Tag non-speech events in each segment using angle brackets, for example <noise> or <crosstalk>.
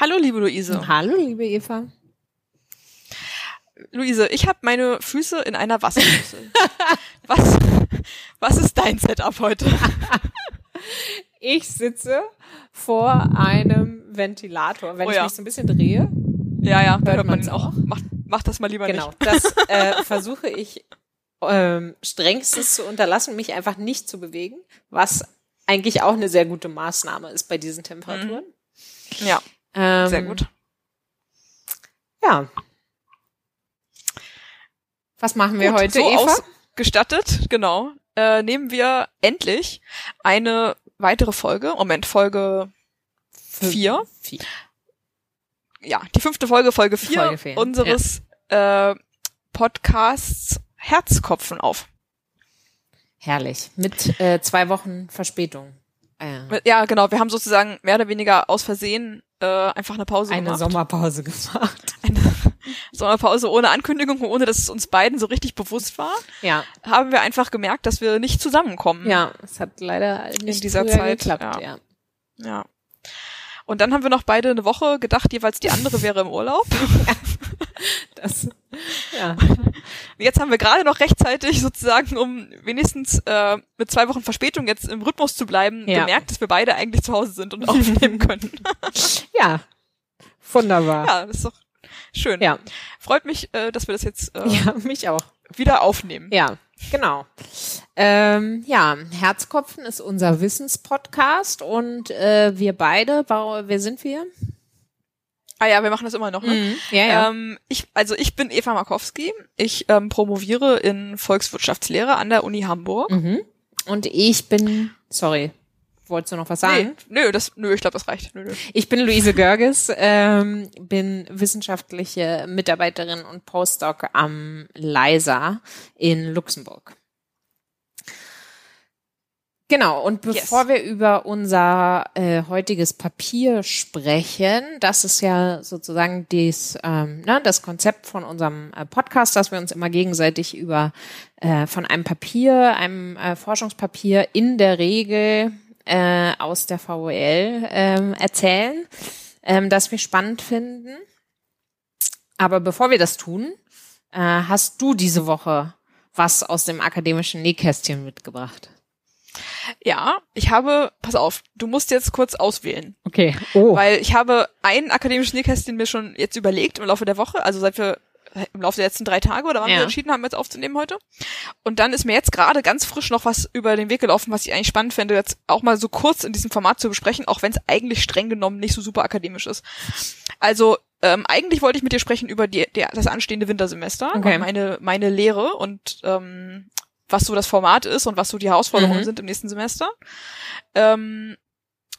Hallo, liebe Luise. Hallo, liebe Eva. Luise, ich habe meine Füße in einer Wasserschüssel. <laughs> was, was ist dein Setup heute? <laughs> ich sitze vor einem Ventilator. Wenn Oh ich ja. mich so ein bisschen drehe, Ja, ja, Hört hört man ihn auch. Mach, mach das mal lieber genau, nicht. das <laughs> äh, versuche ich ähm, strengstens zu unterlassen, mich einfach nicht zu bewegen, was eigentlich auch eine sehr gute Maßnahme ist bei diesen Temperaturen. Ja, Ähm, sehr gut. Ja. Was machen wir Gut, heute, so Eva? ausgestattet, genau, äh, nehmen wir endlich eine weitere Folge. Moment, Folge vier. Vier. Ja, die fünfte Folge, Folge vier Folge vier, unseres äh, Podcasts Herzkopfen auf. Herrlich. Mit äh, zwei Wochen Verspätung. Äh, Ja, genau, wir haben sozusagen mehr oder weniger aus Versehen äh, einfach eine Pause eine gemacht. Sommerpause gemacht. <laughs> eine Sommerpause ohne Ankündigung, ohne dass es uns beiden so richtig bewusst war, Ja, haben wir einfach gemerkt, dass wir nicht zusammenkommen. ja, es hat leider nicht dieser früher Zeit, geklappt. ja. Ja. Ja. Und dann haben wir noch beide eine Woche gedacht, jeweils die andere wäre im Urlaub. <laughs> <laughs> <laughs> Das, ja. <laughs> Jetzt haben wir gerade noch rechtzeitig sozusagen, um wenigstens äh, mit zwei Wochen Verspätung jetzt im Rhythmus zu bleiben, Ja. gemerkt, dass wir beide eigentlich zu Hause sind und aufnehmen <laughs> können. ja, wunderbar. ja, das ist doch schön. Ja, Freut mich, äh, dass wir das jetzt äh, ja, mich auch. wieder aufnehmen. Ja, genau. Ähm, ja, Herzkopfen ist unser Wissenspodcast und äh, wir beide, wer sind wir? Ah ja, wir machen das immer noch. Ne? Ja, ja. Ähm, ich, also ich bin Eva Markowski. Ich ähm, promoviere in Volkswirtschaftslehre an der Uni Hamburg. mhm. Und ich bin, sorry, wolltest du noch was sagen? Nee, nö, das, nö, ich glaube, das reicht. Nö, nö. Ich bin Luise Görges, ähm, bin wissenschaftliche Mitarbeiterin und Postdoc am LISA in Luxemburg. Genau, und bevor Yes. wir über unser äh, heutiges Papier sprechen, das ist ja sozusagen dies, ähm, ne, das Konzept von unserem äh, Podcast, dass wir uns immer gegenseitig über äh, von einem Papier, einem äh, Forschungspapier in der Regel äh, aus der VOL ähm, erzählen, ähm, das wir spannend finden. Aber bevor wir das tun, äh, hast du diese Woche was aus dem akademischen Nähkästchen mitgebracht? Ja, ich habe, pass auf, du musst jetzt kurz auswählen. Okay. Oh. Weil ich habe ein akademisches Nähkästchen mir schon jetzt überlegt im Laufe der Woche, also seit wir im Laufe der letzten drei Tage oder wann Ja. wir entschieden haben, jetzt aufzunehmen heute. Und dann ist mir jetzt gerade ganz frisch noch was über den Weg gelaufen, was ich eigentlich spannend fände, jetzt auch mal so kurz in diesem Format zu besprechen, auch wenn es eigentlich streng genommen nicht so super akademisch ist. Also ähm, eigentlich wollte ich mit dir sprechen über die, der, das anstehende Wintersemester Okay. meine, meine Lehre und ähm, was so das Format ist und was so die Herausforderungen Mhm. sind im nächsten Semester. Ähm,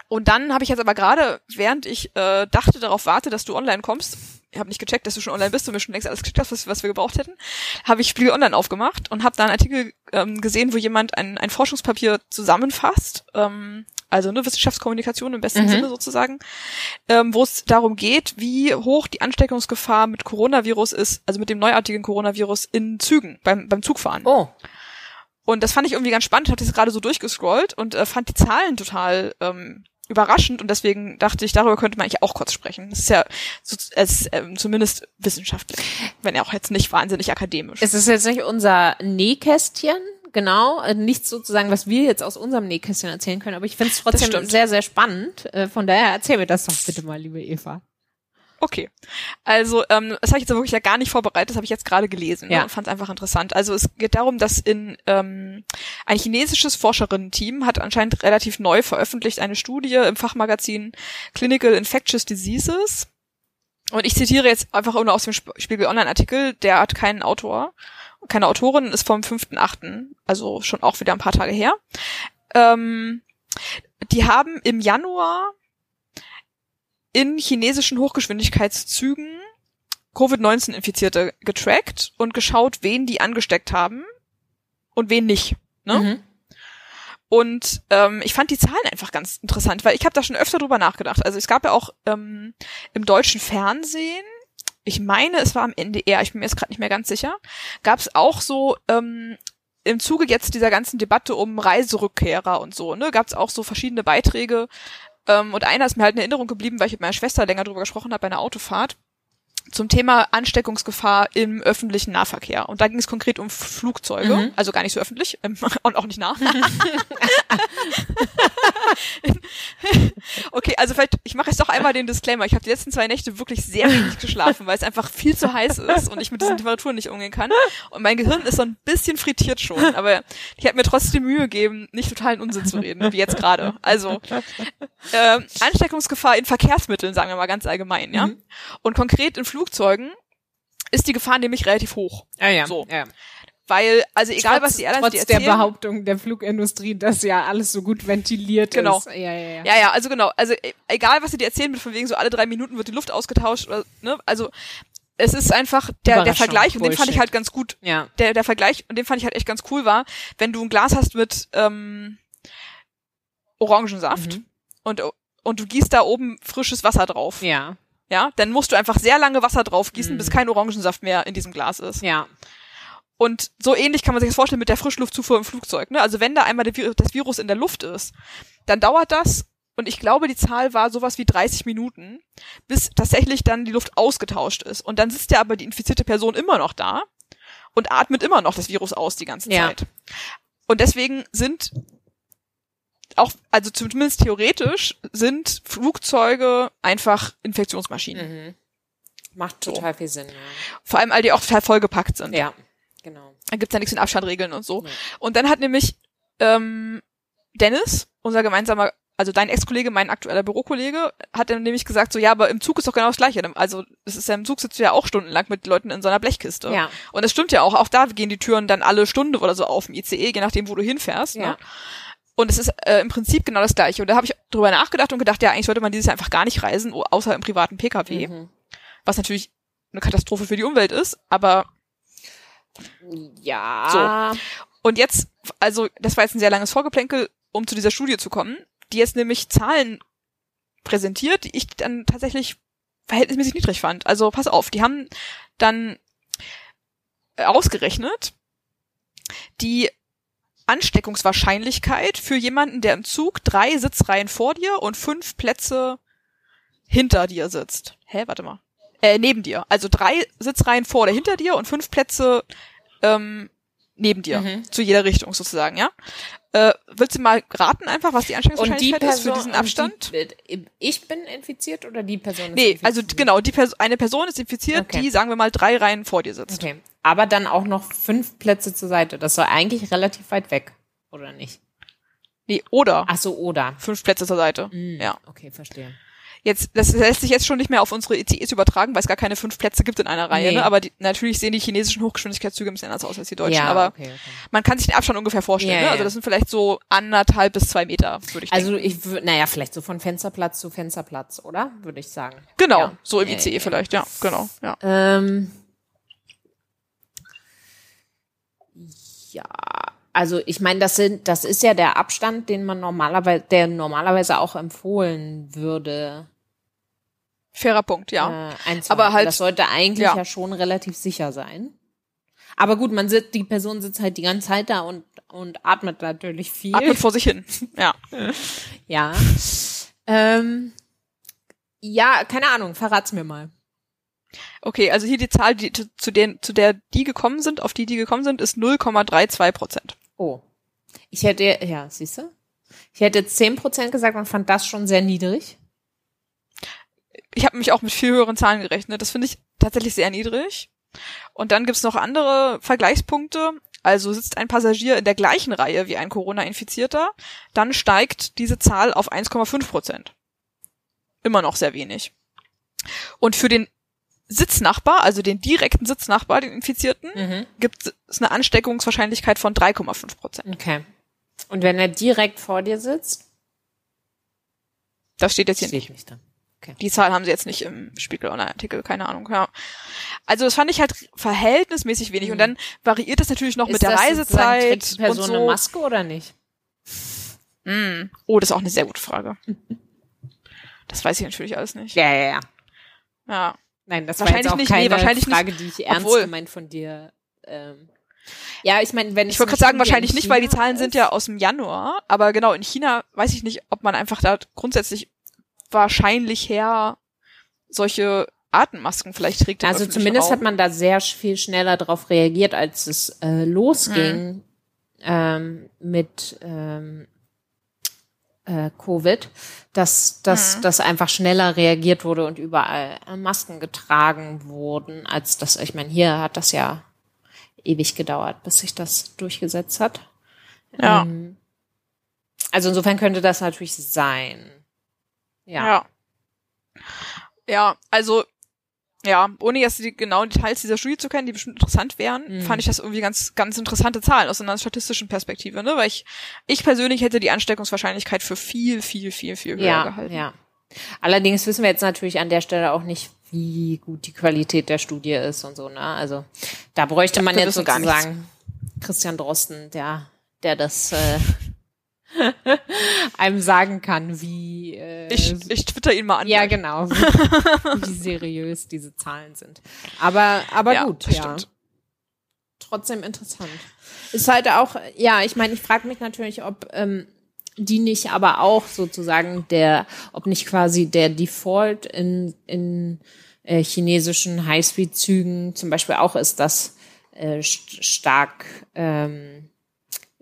und dann habe ich jetzt aber gerade, während ich äh, dachte, darauf warte, dass du online kommst, ich habe nicht gecheckt, dass du schon online bist und mir schon längst alles gecheckt hast, was, was wir gebraucht hätten, habe ich Spiegel Online aufgemacht und habe da einen Artikel ähm, gesehen, wo jemand ein, ein Forschungspapier zusammenfasst, ähm, also eine Wissenschaftskommunikation im besten Mhm. Sinne sozusagen, ähm, wo es darum geht, wie hoch die Ansteckungsgefahr mit Coronavirus ist, also mit dem neuartigen Coronavirus in Zügen, beim, beim Zugfahren. oh. Und das fand ich irgendwie ganz spannend. Ich habe das gerade so durchgescrollt und äh, fand die Zahlen total ähm, überraschend und deswegen dachte ich, darüber könnte man eigentlich auch kurz sprechen. Das ist ja so, es ist, ähm, zumindest wissenschaftlich, wenn auch jetzt nicht wahnsinnig akademisch. Es ist jetzt nicht unser Nähkästchen, genau, äh, nichts sozusagen, was wir jetzt aus unserem Nähkästchen erzählen können, aber ich finde es trotzdem sehr, sehr spannend. Äh, Von daher erzähl mir das doch bitte mal, liebe Eva. Okay. Also, ähm, das habe ich jetzt wirklich ja gar nicht vorbereitet, das habe ich jetzt gerade gelesen Ja. ne, und fand es einfach interessant. Also es geht darum, dass in ähm, ein chinesisches Forscherinnen-Team hat anscheinend relativ neu veröffentlicht eine Studie im Fachmagazin Clinical Infectious Diseases. Und ich zitiere jetzt einfach nur aus dem Sp- Spiegel Online-Artikel, der hat keinen Autor, keine Autorin, ist vom 5.8., also schon auch wieder ein paar Tage her. Ähm, die haben im Januar in chinesischen Hochgeschwindigkeitszügen Covid-19-Infizierte getrackt und geschaut, wen die angesteckt haben und wen nicht. Ne? Mhm. Und ähm, ich fand die Zahlen einfach ganz interessant, weil ich habe da schon öfter drüber nachgedacht. Also es gab ja auch ähm, im deutschen Fernsehen, ich meine, es war am NDR, ich bin mir jetzt gerade nicht mehr ganz sicher, gab es auch so ähm, im Zuge jetzt dieser ganzen Debatte um Reiserückkehrer und so, ne, gab es auch so verschiedene Beiträge, Ähm, und einer ist mir halt in Erinnerung geblieben, weil ich mit meiner Schwester länger drüber gesprochen habe bei einer Autofahrt zum Thema Ansteckungsgefahr im öffentlichen Nahverkehr. Und da ging es konkret um Flugzeuge, Mhm. also gar nicht so öffentlich ähm, <laughs> und auch nicht nah. <laughs> <laughs> okay, also vielleicht, ich mache jetzt doch einmal den Disclaimer. Ich habe die letzten zwei Nächte wirklich sehr wenig geschlafen, weil es einfach viel zu heiß ist und ich mit diesen Temperaturen nicht umgehen kann. Und mein Gehirn ist so ein bisschen frittiert schon, aber ich habe mir trotzdem Mühe gegeben, nicht totalen Unsinn zu reden, wie jetzt gerade. Also ähm, Ansteckungsgefahr in Verkehrsmitteln, sagen wir mal ganz allgemein, ja. Mhm. Und konkret in Flugzeugen ist die Gefahr nämlich relativ hoch. Ah, ja. So. ja. Weil, also egal trotz, was die Airlines trotz dir der erzählen. Behauptung der Flugindustrie, dass ja alles so gut ventiliert Genau. ist. Ja, ja, ja. Ja, ja, also genau. Also e- egal, was sie dir erzählen, mit von wegen so alle drei Minuten wird die Luft ausgetauscht oder, ne, also es ist einfach der, der Vergleich, und den fand ich halt ganz gut. ja. Der, der Vergleich, und den fand ich halt echt ganz cool war, wenn du ein Glas hast mit ähm, Orangensaft Mhm. und, und du gießt da oben frisches Wasser drauf. Ja. Ja, dann musst du einfach sehr lange Wasser drauf gießen, Mhm. bis kein Orangensaft mehr in diesem Glas ist. Ja. Und so ähnlich kann man sich das vorstellen mit der Frischluftzufuhr im Flugzeug. Ne? Also wenn da einmal das Virus in der Luft ist, dann dauert das, und ich glaube, die Zahl war sowas wie 30 Minuten, bis tatsächlich dann die Luft ausgetauscht ist. Und dann sitzt ja aber die infizierte Person immer noch da und atmet immer noch das Virus aus die ganze Ja. Zeit. Und deswegen sind auch, also zumindest theoretisch, sind Flugzeuge einfach Infektionsmaschinen. Mhm. Macht So. total viel Sinn. Ja. Vor allem, weil die auch total vollgepackt sind. ja. Genau. Da gibt's ja nichts mit Abstandregeln und so. Nee. Und dann hat nämlich ähm, Dennis, unser gemeinsamer, also dein Ex-Kollege, mein aktueller Bürokollege, hat dann nämlich gesagt, so ja, aber im Zug ist doch genau das Gleiche. Also es ist ja im Zug sitzt du ja auch stundenlang mit Leuten in so einer Blechkiste. Ja. Und es stimmt ja auch, auch da gehen die Türen dann alle Stunde oder so auf im ICE, je nachdem, wo du hinfährst. Ja. Ne? Und es ist äh, im Prinzip genau das Gleiche. Und da habe ich drüber nachgedacht und gedacht, ja, eigentlich sollte man dieses Jahr einfach gar nicht reisen, außer im privaten Pkw, Mhm. was natürlich eine Katastrophe für die Umwelt ist, aber Ja. Und jetzt, also das war jetzt ein sehr langes Vorgeplänkel, um zu dieser Studie zu kommen, die jetzt nämlich Zahlen präsentiert, die ich dann tatsächlich verhältnismäßig niedrig fand. Also pass auf, die haben dann ausgerechnet die Ansteckungswahrscheinlichkeit für jemanden, der im Zug drei Sitzreihen vor dir und fünf Plätze hinter dir sitzt. Hä, warte mal. Äh, neben dir. Also drei Sitzreihen vor oder hinter dir und fünf Plätze ähm, neben dir. Mhm. Zu jeder Richtung sozusagen, ja? Äh, willst du mal raten einfach, was die Und die Ansteckungswahrscheinlichkeit ist für Person, diesen Abstand? Die, ich bin infiziert oder die Person ist Nee, infiziert? also genau, die Pers eine Person ist infiziert, Okay. die, sagen wir mal, drei Reihen vor dir sitzt. Okay. Aber dann auch noch fünf Plätze zur Seite. Das war eigentlich relativ weit weg, oder nicht? Nee, oder Ach so, oder. fünf Plätze zur Seite. Mhm. Ja. Okay, verstehe. Jetzt, das lässt sich jetzt schon nicht mehr auf unsere ECEs übertragen, weil es gar keine fünf Plätze gibt in einer Reihe. Nee. Ne? Aber die, natürlich sehen die chinesischen Hochgeschwindigkeitszüge ein bisschen anders aus als die deutschen. ja, aber okay, okay. man kann sich den Abstand ungefähr vorstellen. Ja, ne? Also das sind vielleicht so anderthalb bis zwei Meter, würde ich Also denken. ich würde, naja, vielleicht so von Fensterplatz zu Fensterplatz, oder? Würde ich sagen. Genau, Ja. so im ICE ja. vielleicht, ja, genau. Ja. Ähm, ja, also ich meine, das sind, das ist ja der Abstand, den man normalerweise, der normalerweise auch empfohlen würde. Fairer Punkt, ja. Äh, einzuhalten. Aber halt- das sollte eigentlich ja. ja. schon relativ sicher sein. Aber gut, man sitzt, die Person sitzt halt die ganze Zeit da und und atmet natürlich viel. Atmet vor sich hin. <laughs> Ja. Ja. Ähm, ja, keine Ahnung, verrat's mir mal. Okay, also hier die Zahl, die, zu, den, zu der die gekommen sind, auf die die gekommen sind, ist 0,32 Prozent. Oh. Ich hätte, ja, siehst du? Ich hätte 10% gesagt und fand das schon sehr niedrig. Ich habe mich auch mit viel höheren Zahlen gerechnet. Das finde ich tatsächlich sehr niedrig. Und dann gibt's noch andere Vergleichspunkte. Also sitzt ein Passagier in der gleichen Reihe wie ein Corona-Infizierter, dann steigt diese Zahl auf 1,5 Prozent. Immer noch sehr wenig. Und für den Sitznachbar, also den direkten Sitznachbar, den Infizierten, Mhm. gibt es eine Ansteckungswahrscheinlichkeit von 3,5 Prozent. Okay. Und wenn er direkt vor dir sitzt, Das steht jetzt hier nicht. steht nicht da. Die Zahl haben sie jetzt nicht im Spiegel Online-Artikel, keine Ahnung, ja. Also das fand ich halt verhältnismäßig wenig. Und dann variiert das natürlich noch mit der Reisezeit trägt die Person und eine so. Maske oder nicht? Mm. Oh, das ist auch eine sehr gute Frage. Das weiß ich natürlich alles nicht. Ja, ja, ja. Ja. Nein, das war Wahrscheinlich jetzt auch nicht, nee, keine wahrscheinlich Frage, die ich ernst Obwohl- gemeint von dir. Ähm, ja, ich meine, wenn Ich wollte gerade sagen, wahrscheinlich in nicht, weil die Zahlen sind ist- ja aus dem Januar. Aber genau, in China weiß ich nicht, ob man einfach da grundsätzlich wahrscheinlich her solche Atemmasken vielleicht trägt. Also zumindest Raum. hat man da sehr viel schneller darauf reagiert, als es äh, losging mhm. ähm, mit ähm, äh, Covid, dass, dass, mhm. dass einfach schneller reagiert wurde und überall Masken getragen wurden, als das, ich meine, hier hat das ja ewig gedauert, bis sich das durchgesetzt hat. Ja. Ähm, also insofern könnte das natürlich sein. Ja. Ja, ja also ja, ohne jetzt die genauen Details dieser Studie zu kennen, die bestimmt interessant wären, mhm. fand ich das irgendwie ganz, ganz interessante Zahlen aus einer statistischen Perspektive, ne? Weil ich, ich persönlich hätte die Ansteckungswahrscheinlichkeit für viel, viel, viel, viel höher ja, gehalten. Ja. Allerdings wissen wir jetzt natürlich an der Stelle auch nicht, wie gut die Qualität der Studie ist und so, ne? Also da bräuchte man jetzt sozusagen Christian Drosten, der, der das äh, <laughs> einem sagen kann, wie äh, ich, ich twitter ihn mal an. Ja, genau, <laughs> wie, wie seriös diese Zahlen sind. Aber aber ja, gut, ja. Stimmt. Trotzdem interessant. Ist halt auch, ja, ich meine, ich frage mich natürlich, ob ähm, die nicht aber auch sozusagen der, ob nicht quasi der Default in, in äh, chinesischen Highspeed-Zügen zum Beispiel auch ist, dass äh, stark ähm,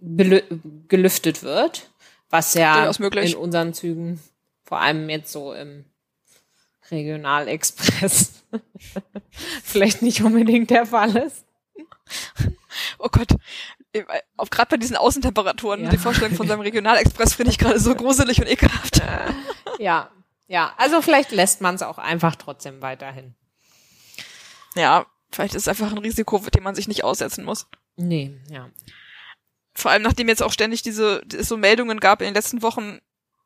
gelüftet wird, was ja in unseren Zügen, vor allem jetzt so im Regionalexpress, <laughs> vielleicht nicht unbedingt der Fall ist. Oh Gott, auch gerade bei diesen Außentemperaturen, ja. die Vorstellung von seinem Regionalexpress finde ich gerade so gruselig und ekelhaft. <laughs> Ja, ja, also vielleicht lässt man es auch einfach trotzdem weiterhin. Ja, vielleicht ist es einfach ein Risiko, dem man sich nicht aussetzen muss. Nee, ja vor allem nachdem jetzt auch ständig diese es so Meldungen gab in den letzten Wochen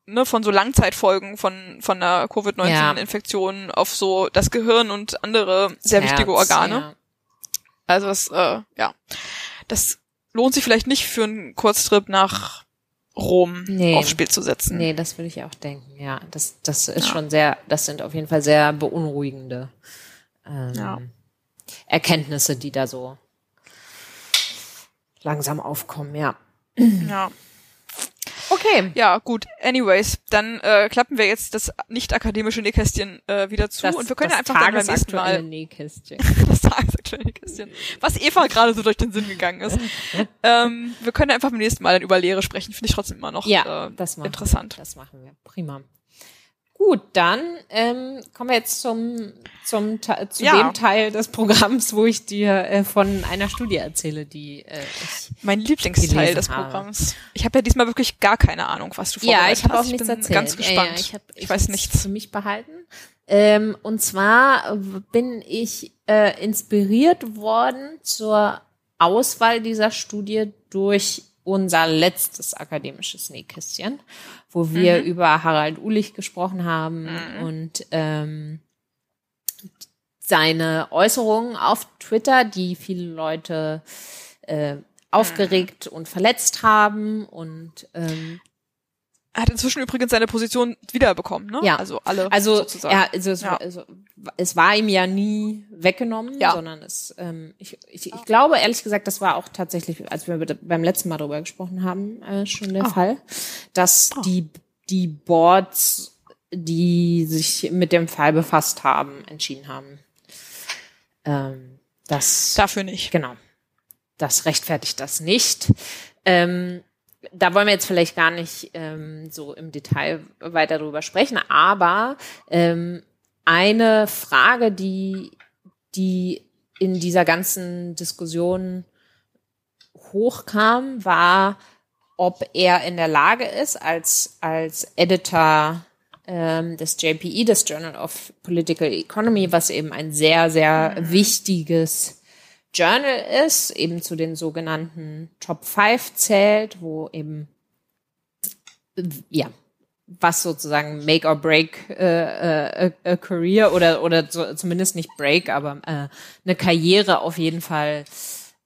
ne, von so Langzeitfolgen von von der Covid-19-Infektion ja. auf so das Gehirn und andere sehr Herz, wichtige Organe. Ja. Also das, äh, ja, das lohnt sich vielleicht nicht für einen Kurztrip nach Rom nee. aufs Spiel zu setzen. Nee, das würde ich auch denken. Ja, das das ist ja. schon sehr, das sind auf jeden Fall sehr beunruhigende ähm. Erkenntnisse, die da so langsam aufkommen, ja. Ja. Okay. Ja, gut. Anyways, dann äh, klappen wir jetzt das nicht akademische Nähkästchen äh, wieder zu das, und wir können ja einfach dann beim nächsten Mal Nähkästchen. <laughs> das tagesaktuelle Nähkästchen. Was Eva gerade so durch den Sinn gegangen ist. ähm, wir können einfach beim nächsten Mal dann über Lehre sprechen. Finde ich trotzdem immer noch ja, äh, das interessant. Wir. Das machen wir. Prima. Gut, dann ähm, kommen wir jetzt zum, zum zu ja. dem Teil des Programms, wo ich dir äh, von einer Studie erzähle, die äh, ich mein Lieblingsteil des Programms. Habe. Ich habe ja diesmal wirklich gar keine Ahnung, was du vorbereitet hast. Ja, ich habe auch nichts erzählt. Ganz gespannt. Ja, ja, ich, hab, ich, ich weiß nichts. Für mich behalten. Ähm, und zwar bin ich äh, inspiriert worden zur Auswahl dieser Studie durch unser letztes akademisches Nähkästchen, wo wir mhm. über Harald Ulich gesprochen haben mhm. und ähm, seine Äußerungen auf Twitter, die viele Leute äh, aufgeregt mhm. und verletzt haben und ähm, er hat inzwischen übrigens seine Position wiederbekommen, ne? Ja. Also alle also, sozusagen. Ja, also es, ja. also es war ihm ja nie weggenommen, ja. sondern es, ähm, ich, ich, ich glaube ehrlich gesagt, das war auch tatsächlich, als wir beim letzten Mal darüber gesprochen haben, äh, schon der oh. Fall, dass oh. die, die Boards, die sich mit dem Fall befasst haben, entschieden haben. Ähm, das, Dafür nicht. Genau. Das rechtfertigt das nicht. Ähm, da wollen wir jetzt vielleicht gar nicht ähm, so im Detail weiter darüber sprechen, aber ähm, eine Frage, die, die in dieser ganzen Diskussion hochkam, war, ob er in der Lage ist, als, als Editor ähm, des JPE, des Journal of Political Economy, was eben ein sehr, sehr mhm. wichtiges Journal ist, eben zu den sogenannten Top 5 zählt, wo eben, ja, was sozusagen make or break äh, äh, a career oder oder so, zumindest nicht break, aber äh, eine Karriere auf jeden Fall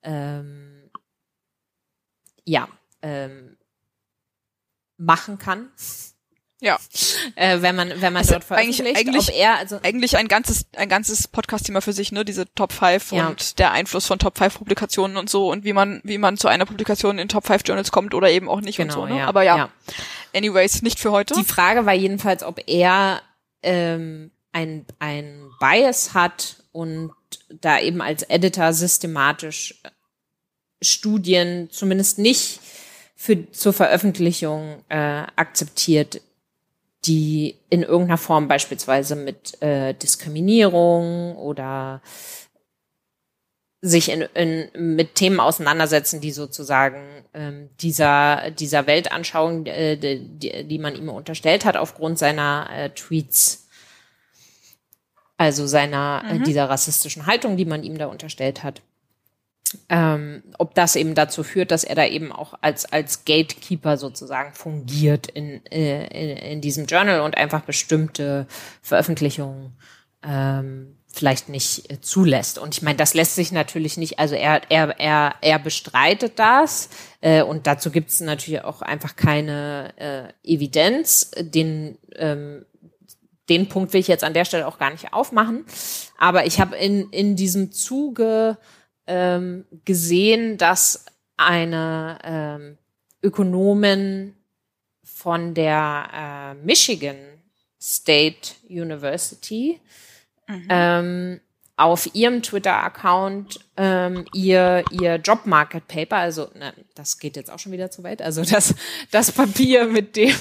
ähm, ja ähm, machen kann. Ja. Äh, wenn man, wenn man also dort veröffentlicht, eigentlich, eigentlich, ob er, also eigentlich ein ganzes, ein ganzes Podcast-Thema für sich, ne, diese Top 5 ja. und der Einfluss von Top 5 Publikationen und so und wie man, wie man zu einer Publikation in Top 5 Journals kommt oder eben auch nicht genau, und so, ne? Ja, Aber ja. ja. Anyways, nicht für heute. Die Frage war jedenfalls, ob er ähm, ein, ein Bias hat und da eben als Editor systematisch Studien zumindest nicht für, zur Veröffentlichung äh, akzeptiert, die in irgendeiner Form beispielsweise mit äh, Diskriminierung oder sich in, in, mit Themen auseinandersetzen, die sozusagen ähm, dieser, dieser Weltanschauung, äh, die, die man ihm unterstellt hat, aufgrund seiner äh, Tweets, also seiner, äh, mhm. äh, dieser rassistischen Haltung, die man ihm da unterstellt hat. Ähm, ob das eben dazu führt, dass er da eben auch als, als Gatekeeper sozusagen fungiert in, äh, in, in diesem Journal und einfach bestimmte Veröffentlichungen ähm, vielleicht nicht äh, zulässt. Und ich meine, das lässt sich natürlich nicht, also er, er, er, er bestreitet das äh, und dazu gibt es natürlich auch einfach keine äh, Evidenz. Den, ähm, den Punkt will ich jetzt an der Stelle auch gar nicht aufmachen. Aber ich habe in, in diesem Zuge ähm, gesehen, dass eine ähm, Ökonomin von der äh, Michigan State University mhm. ähm, auf ihrem Twitter-Account ähm, ihr ihr Job Market Paper, also ne, das geht jetzt auch schon wieder zu weit, also das das Papier mit dem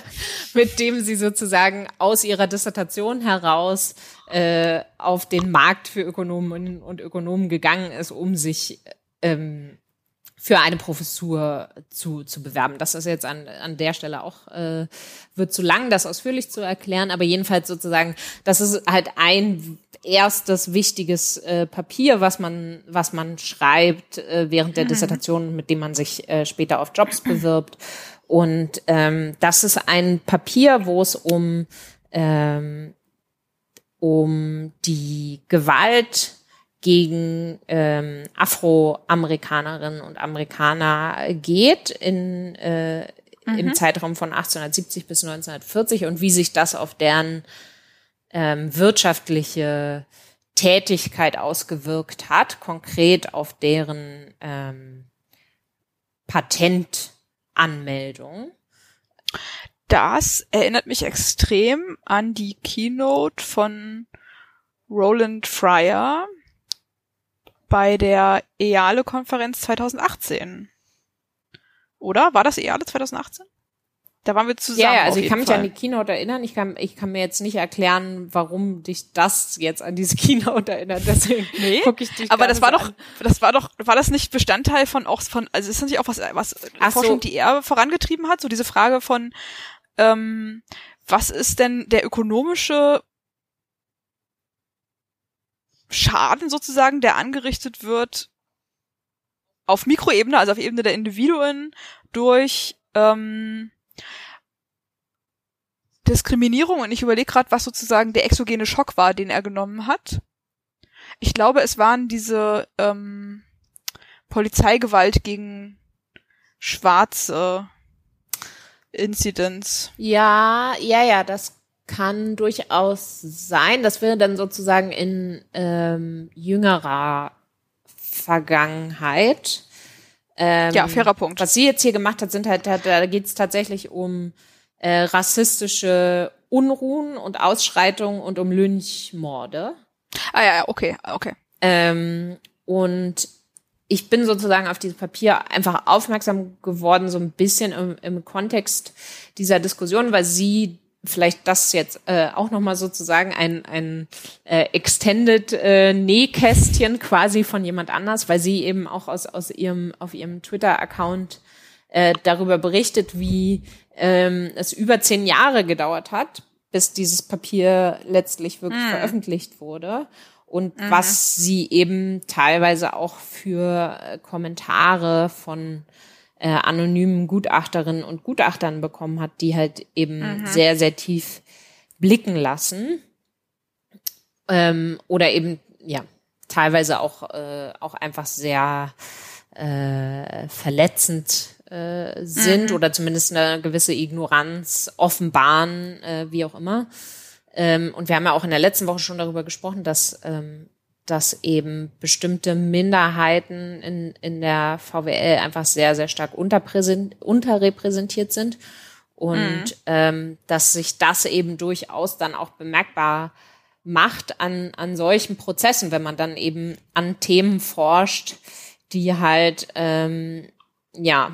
<laughs> mit dem sie sozusagen aus ihrer Dissertation heraus äh, auf den Markt für Ökonomen und Ökonomen gegangen ist, um sich ähm, für eine Professur zu, zu bewerben. Das ist jetzt an, an der Stelle auch, äh, wird zu lang, das ausführlich zu erklären, aber jedenfalls sozusagen, das ist halt ein erstes wichtiges äh, Papier, was man, was man schreibt äh, während der mhm. Dissertation, mit dem man sich äh, später auf Jobs bewirbt. Und ähm, das ist ein Papier, wo es um, ähm, um die Gewalt gegen ähm, Afroamerikanerinnen und Amerikaner geht in, äh, mhm. im Zeitraum von 1870 bis 1940 und wie sich das auf deren ähm, wirtschaftliche Tätigkeit ausgewirkt hat, konkret auf deren ähm, Patentanmeldung. Das erinnert mich extrem an die Keynote von Roland Fryer, bei der EALE-Konferenz 2018. Oder? War das EALE 2018? Da waren wir zusammen. Ja, ja also ich kann mich Fall. an die Keynote erinnern. Ich kann, ich kann mir jetzt nicht erklären, warum dich das jetzt an diese <laughs> Keynote erinnert. Deswegen <laughs> nee, gucke ich dich Aber das war doch, an. das war doch, war das nicht Bestandteil von auch von, also ist das nicht auch was, was Ach Forschung, so. die er vorangetrieben hat? So diese Frage von, ähm, was ist denn der ökonomische Schaden sozusagen, der angerichtet wird auf Mikroebene, also auf Ebene der Individuen durch ähm, Diskriminierung und ich überlege gerade, was sozusagen der exogene Schock war, den er genommen hat. Ich glaube, es waren diese ähm, Polizeigewalt gegen schwarze Incidents. Ja, ja, ja, das kann durchaus sein. Das wäre dann sozusagen in ähm, jüngerer Vergangenheit. Ähm, ja, fairer Punkt. Was sie jetzt hier gemacht hat, sind halt, da geht es tatsächlich um äh, rassistische Unruhen und Ausschreitungen und um Lynchmorde. Ah ja, okay, okay. Ähm, und ich bin sozusagen auf dieses Papier einfach aufmerksam geworden, so ein bisschen im, im Kontext dieser Diskussion, weil sie vielleicht das jetzt äh, auch nochmal sozusagen ein, ein äh, Extended äh, Nähkästchen quasi von jemand anders, weil sie eben auch aus, aus ihrem, auf ihrem Twitter-Account äh, darüber berichtet, wie ähm, es über zehn Jahre gedauert hat, bis dieses Papier letztlich wirklich mhm. veröffentlicht wurde und mhm. was sie eben teilweise auch für äh, Kommentare von äh, anonymen Gutachterinnen und Gutachtern bekommen hat, die halt eben mhm. sehr, sehr tief blicken lassen. Ähm, oder eben, ja, teilweise auch, äh, auch einfach sehr äh, verletzend äh, sind mhm. oder zumindest eine gewisse Ignoranz offenbaren, äh, wie auch immer. Ähm, und wir haben ja auch in der letzten Woche schon darüber gesprochen, dass ähm, dass eben bestimmte Minderheiten in, in der VWL einfach sehr, sehr stark unterrepräsentiert sind. Und mhm. ähm, dass sich das eben durchaus dann auch bemerkbar macht an, an solchen Prozessen, wenn man dann eben an Themen forscht, die halt, ähm, ja,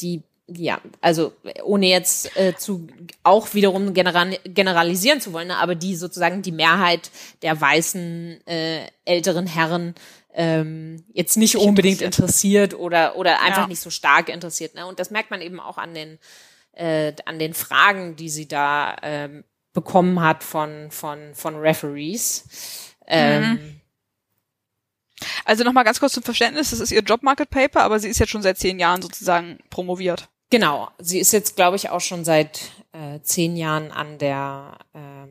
die ja, also ohne jetzt äh, zu auch wiederum general, generalisieren zu wollen, ne, aber die sozusagen die Mehrheit der weißen äh, älteren Herren ähm, jetzt nicht unbedingt interessiert, interessiert oder oder einfach ja. nicht so stark interessiert. Ne? Und das merkt man eben auch an den äh, an den Fragen, die sie da ähm, bekommen hat von, von, von Referees. Ähm, mhm. Also nochmal ganz kurz zum Verständnis, das ist ihr Job Market Paper, aber sie ist jetzt schon seit zehn Jahren sozusagen promoviert. Genau, sie ist jetzt, glaube ich, auch schon seit äh, zehn Jahren an der, ähm,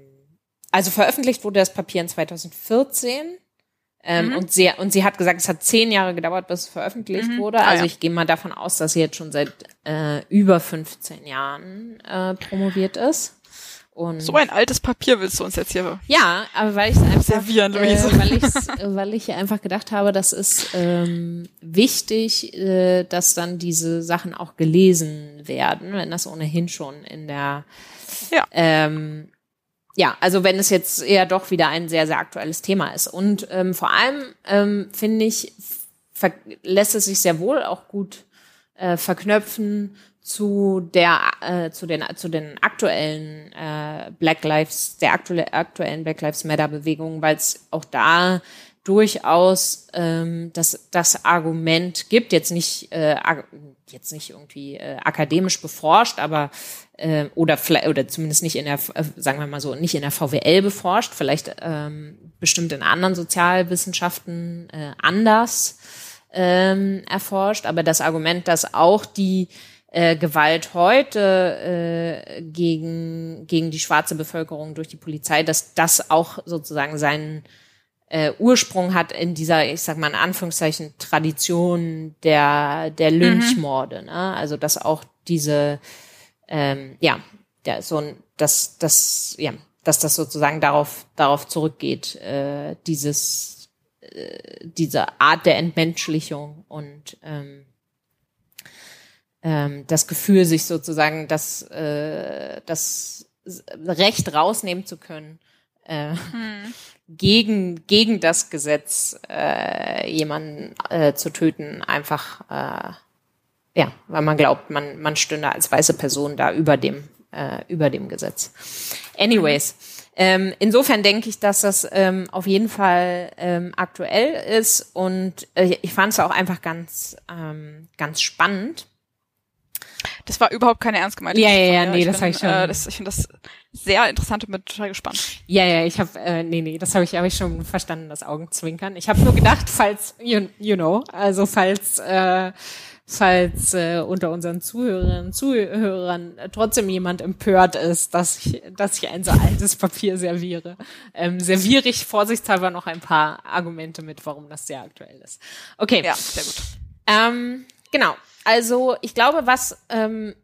also veröffentlicht wurde das Papier in 2014. Ähm, mhm. und, sie, und sie hat gesagt, es hat zehn Jahre gedauert, bis es veröffentlicht mhm. wurde. Ah, also ja. ich gehe mal davon aus, dass sie jetzt schon seit äh, über 15 Jahren äh, promoviert ist. Und so ein altes Papier willst du uns jetzt hier ja, aber weil ich es einfach servieren, Luise. Äh, weil, ich's, weil ich einfach gedacht habe, das ist ähm, wichtig, äh, dass dann diese Sachen auch gelesen werden, wenn das ohnehin schon in der ja. Ähm, ja, also wenn es jetzt eher doch wieder ein sehr, sehr aktuelles Thema ist. Und ähm, vor allem ähm, finde ich, lässt es sich sehr wohl auch gut äh, verknöpfen zu der äh, zu den zu den aktuellen äh, Black Lives der aktuelle, aktuellen Black Lives Matter Bewegung, weil es auch da durchaus ähm, das das Argument gibt jetzt nicht äh, jetzt nicht irgendwie äh, akademisch beforscht, aber äh, oder oder zumindest nicht in der äh, sagen wir mal so nicht in der VWL beforscht, vielleicht ähm, bestimmt in anderen Sozialwissenschaften äh, anders ähm, erforscht, aber das Argument, dass auch die äh, Gewalt heute äh, gegen, gegen die schwarze Bevölkerung durch die Polizei, dass das auch sozusagen seinen äh, Ursprung hat in dieser, ich sag mal in Anführungszeichen, Tradition der, der mhm. Lynchmorde. Mhm. Ne? Also dass auch diese, ähm, ja, der, so ein, dass, das, ja, dass das sozusagen darauf, darauf zurückgeht, äh, dieses, äh, diese Art der Entmenschlichung und ähm, ähm, das Gefühl, sich sozusagen das, äh, das Recht rausnehmen zu können, äh, hm. gegen, gegen das Gesetz äh, jemanden äh, zu töten, einfach äh, ja, weil man glaubt, man, man stünde als weiße Person da über dem, äh, über dem Gesetz. Anyways, ähm, insofern denke ich, dass das ähm, auf jeden Fall ähm, aktuell ist und äh, ich fand es auch einfach ganz, ähm, ganz spannend das war überhaupt keine ernst gemeinte Ja, ja, ja, nee, ich das habe ich schon. Äh, das, ich finde das sehr interessant und bin total gespannt. Ja, ja, ich habe, äh, nee, nee, das habe ich, hab ich schon verstanden, das Augenzwinkern. Ich habe nur gedacht, falls, you, you know, also falls, äh, falls äh, unter unseren Zuhörerinnen und Zuhörern trotzdem jemand empört ist, dass ich, dass ich ein so altes Papier serviere, ähm, serviere ich vorsichtshalber noch ein paar Argumente mit, warum das sehr aktuell ist. Okay. Ja, sehr gut. Ähm, genau. Also ich glaube, was ähm,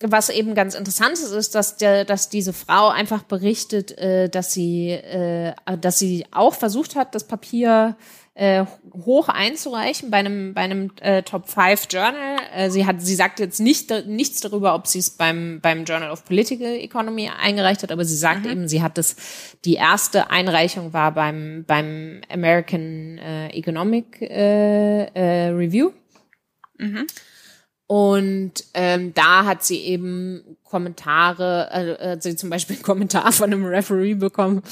was eben ganz interessant ist, ist, dass der, dass diese Frau einfach berichtet, äh, dass sie, äh, dass sie auch versucht hat, das Papier äh, hoch einzureichen bei einem bei einem äh, Top 5 Journal. Äh, sie hat, sie sagt jetzt nicht nichts darüber, ob sie es beim beim Journal of Political Economy eingereicht hat, aber sie sagt mhm. eben, sie hat es. Die erste Einreichung war beim beim American äh, Economic äh, äh, Review. Mhm. Und ähm, da hat sie eben Kommentare, äh, hat sie zum Beispiel einen <laughs> Kommentar von einem Referee bekommen,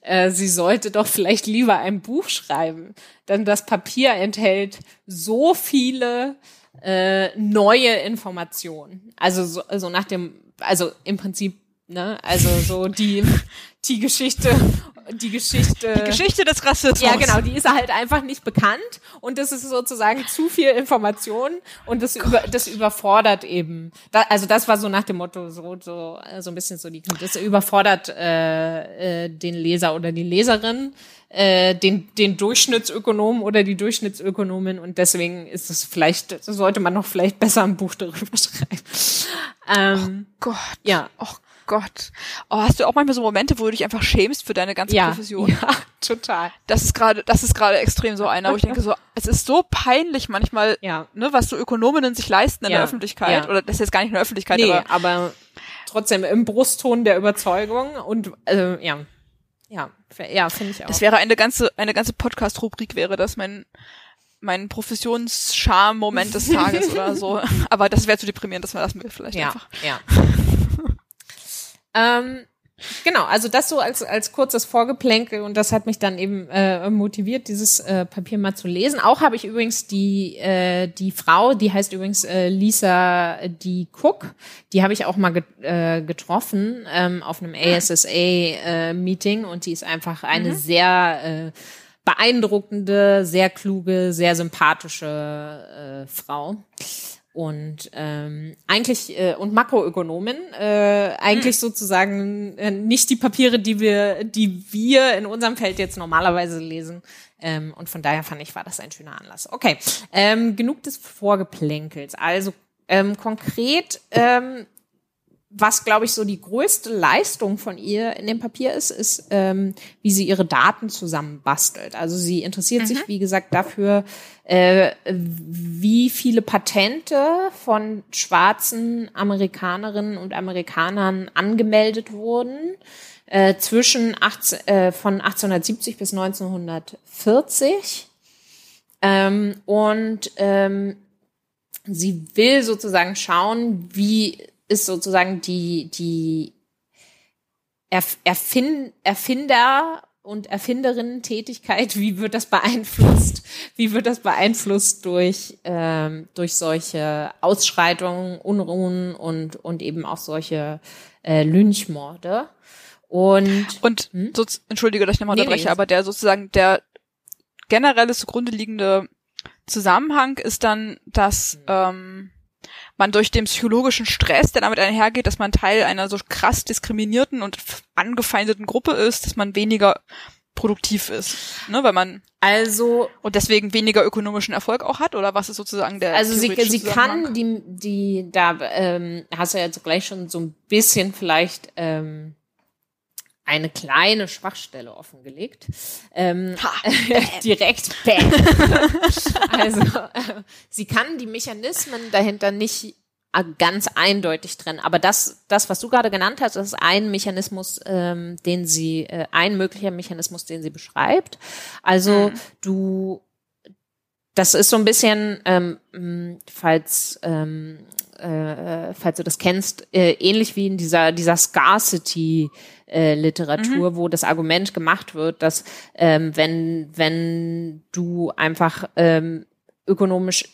äh, sie sollte doch vielleicht lieber ein Buch schreiben, denn das Papier enthält so viele äh, neue Informationen. Also so also nach dem, also im Prinzip, ne, also so die die Geschichte die Geschichte. Die Geschichte des Rassismus. Ja, genau, die ist halt einfach nicht bekannt und das ist sozusagen zu viel Information und das, über, das überfordert eben. Da, also das war so nach dem Motto, so, so, so ein bisschen so die, das überfordert äh, äh, den Leser oder die Leserin, äh, den, den Durchschnittsökonom oder die Durchschnittsökonomin und deswegen ist es vielleicht, sollte man noch vielleicht besser ein Buch darüber <laughs> schreiben. Ähm, oh Gott. Ja. Oh Gott. Oh, hast du auch manchmal so Momente, wo du dich einfach schämst für deine ganze ja, Profession? Ja, <laughs> total. Das ist gerade, das ist gerade extrem so einer, wo ich denke so, es ist so peinlich manchmal, Ja. ne, was so Ökonominnen sich leisten in Ja, der Öffentlichkeit. Oder das ist jetzt gar nicht in der Öffentlichkeit, Nee, aber aber, trotzdem im Brustton der Überzeugung und äh, ja. Ja, ja, finde ich auch. das wäre eine ganze, eine ganze Podcast-Rubrik wäre das mein, mein Professionscham-Moment des Tages oder so. <laughs> Aber das wäre zu deprimierend, das lassen wir vielleicht ja, einfach. ja. Ähm, genau, also das so als, als kurzes Vorgeplänkel und das hat mich dann eben äh, motiviert, dieses äh, Papier mal zu lesen. Auch habe ich übrigens die, äh, die Frau, die heißt übrigens äh, Lisa D. Cook, die habe ich auch mal get, äh, getroffen ähm, auf einem ASSA-Meeting und die ist einfach eine sehr äh, beeindruckende, sehr kluge, sehr sympathische äh, Frau und ähm, eigentlich äh, und Makroökonomin äh, eigentlich sozusagen äh, nicht die Papiere, die wir, die wir in unserem Feld jetzt normalerweise lesen. Ähm, und von daher fand ich, war das ein schöner Anlass. Okay, ähm, genug des Vorgeplänkels. Also ähm, konkret ähm, was, glaube ich, so die größte Leistung von ihr in dem Papier ist, ist, ähm, wie sie ihre Daten zusammenbastelt. Also sie interessiert sich, wie gesagt, dafür, äh, wie viele Patente von schwarzen Amerikanerinnen und Amerikanern angemeldet wurden äh, zwischen 18, äh, von 1870 bis 1940. Ähm, und ähm, sie will sozusagen schauen, wie ist sozusagen die, die Erf Erfin Erfinder und Erfinderinnen-Tätigkeit, wie wird das beeinflusst? Wie wird das beeinflusst durch, ähm, durch solche Ausschreitungen, Unruhen und, und eben auch solche äh, Lynchmorde? Und Und so, entschuldige, dass ich nochmal Hm? Nee, unterbreche, nee. aber der sozusagen der generelle zugrunde liegende Zusammenhang ist dann, dass Hm. ähm, man durch den psychologischen Stress, der damit einhergeht, dass man Teil einer so krass diskriminierten und angefeindeten Gruppe ist, dass man weniger produktiv ist, ne, weil man also und deswegen weniger ökonomischen Erfolg auch hat oder was ist sozusagen der Also sie, sie kann die, die, da ähm, hast du ja jetzt gleich schon so ein bisschen vielleicht ähm, eine kleine Schwachstelle offengelegt. Ähm, Ha, <laughs> direkt bam. also äh, sie kann die Mechanismen dahinter nicht äh, ganz eindeutig trennen. Aber das, das, was du gerade genannt hast, das ist ein Mechanismus, ähm, den sie, äh, ein möglicher Mechanismus, den sie beschreibt. Also du das ist so ein bisschen, ähm, falls, ähm, äh, falls du das kennst, äh, ähnlich wie in dieser, dieser Scarcity-Literatur, wo das Argument gemacht wird, dass ähm, wenn, wenn du einfach ähm, ökonomisch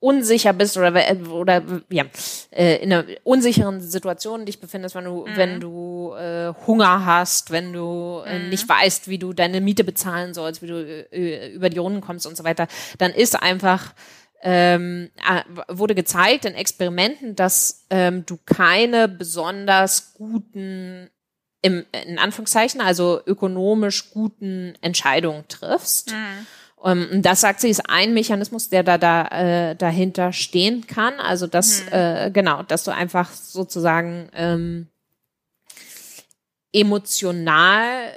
unsicher bist oder we- oder ja äh, in einer unsicheren Situation dich befindest, wenn du wenn du äh, Hunger hast, wenn du äh, nicht weißt, wie du deine Miete bezahlen sollst, wie du äh, über die Runden kommst und so weiter, dann ist einfach ähm, äh, wurde gezeigt in Experimenten, dass ähm, du keine besonders guten im, in Anführungszeichen, also ökonomisch guten Entscheidungen triffst. Ähm, und das sagt sie, ist ein Mechanismus, der da, da äh, dahinter stehen kann. Also dass äh, genau, dass du einfach sozusagen ähm, emotional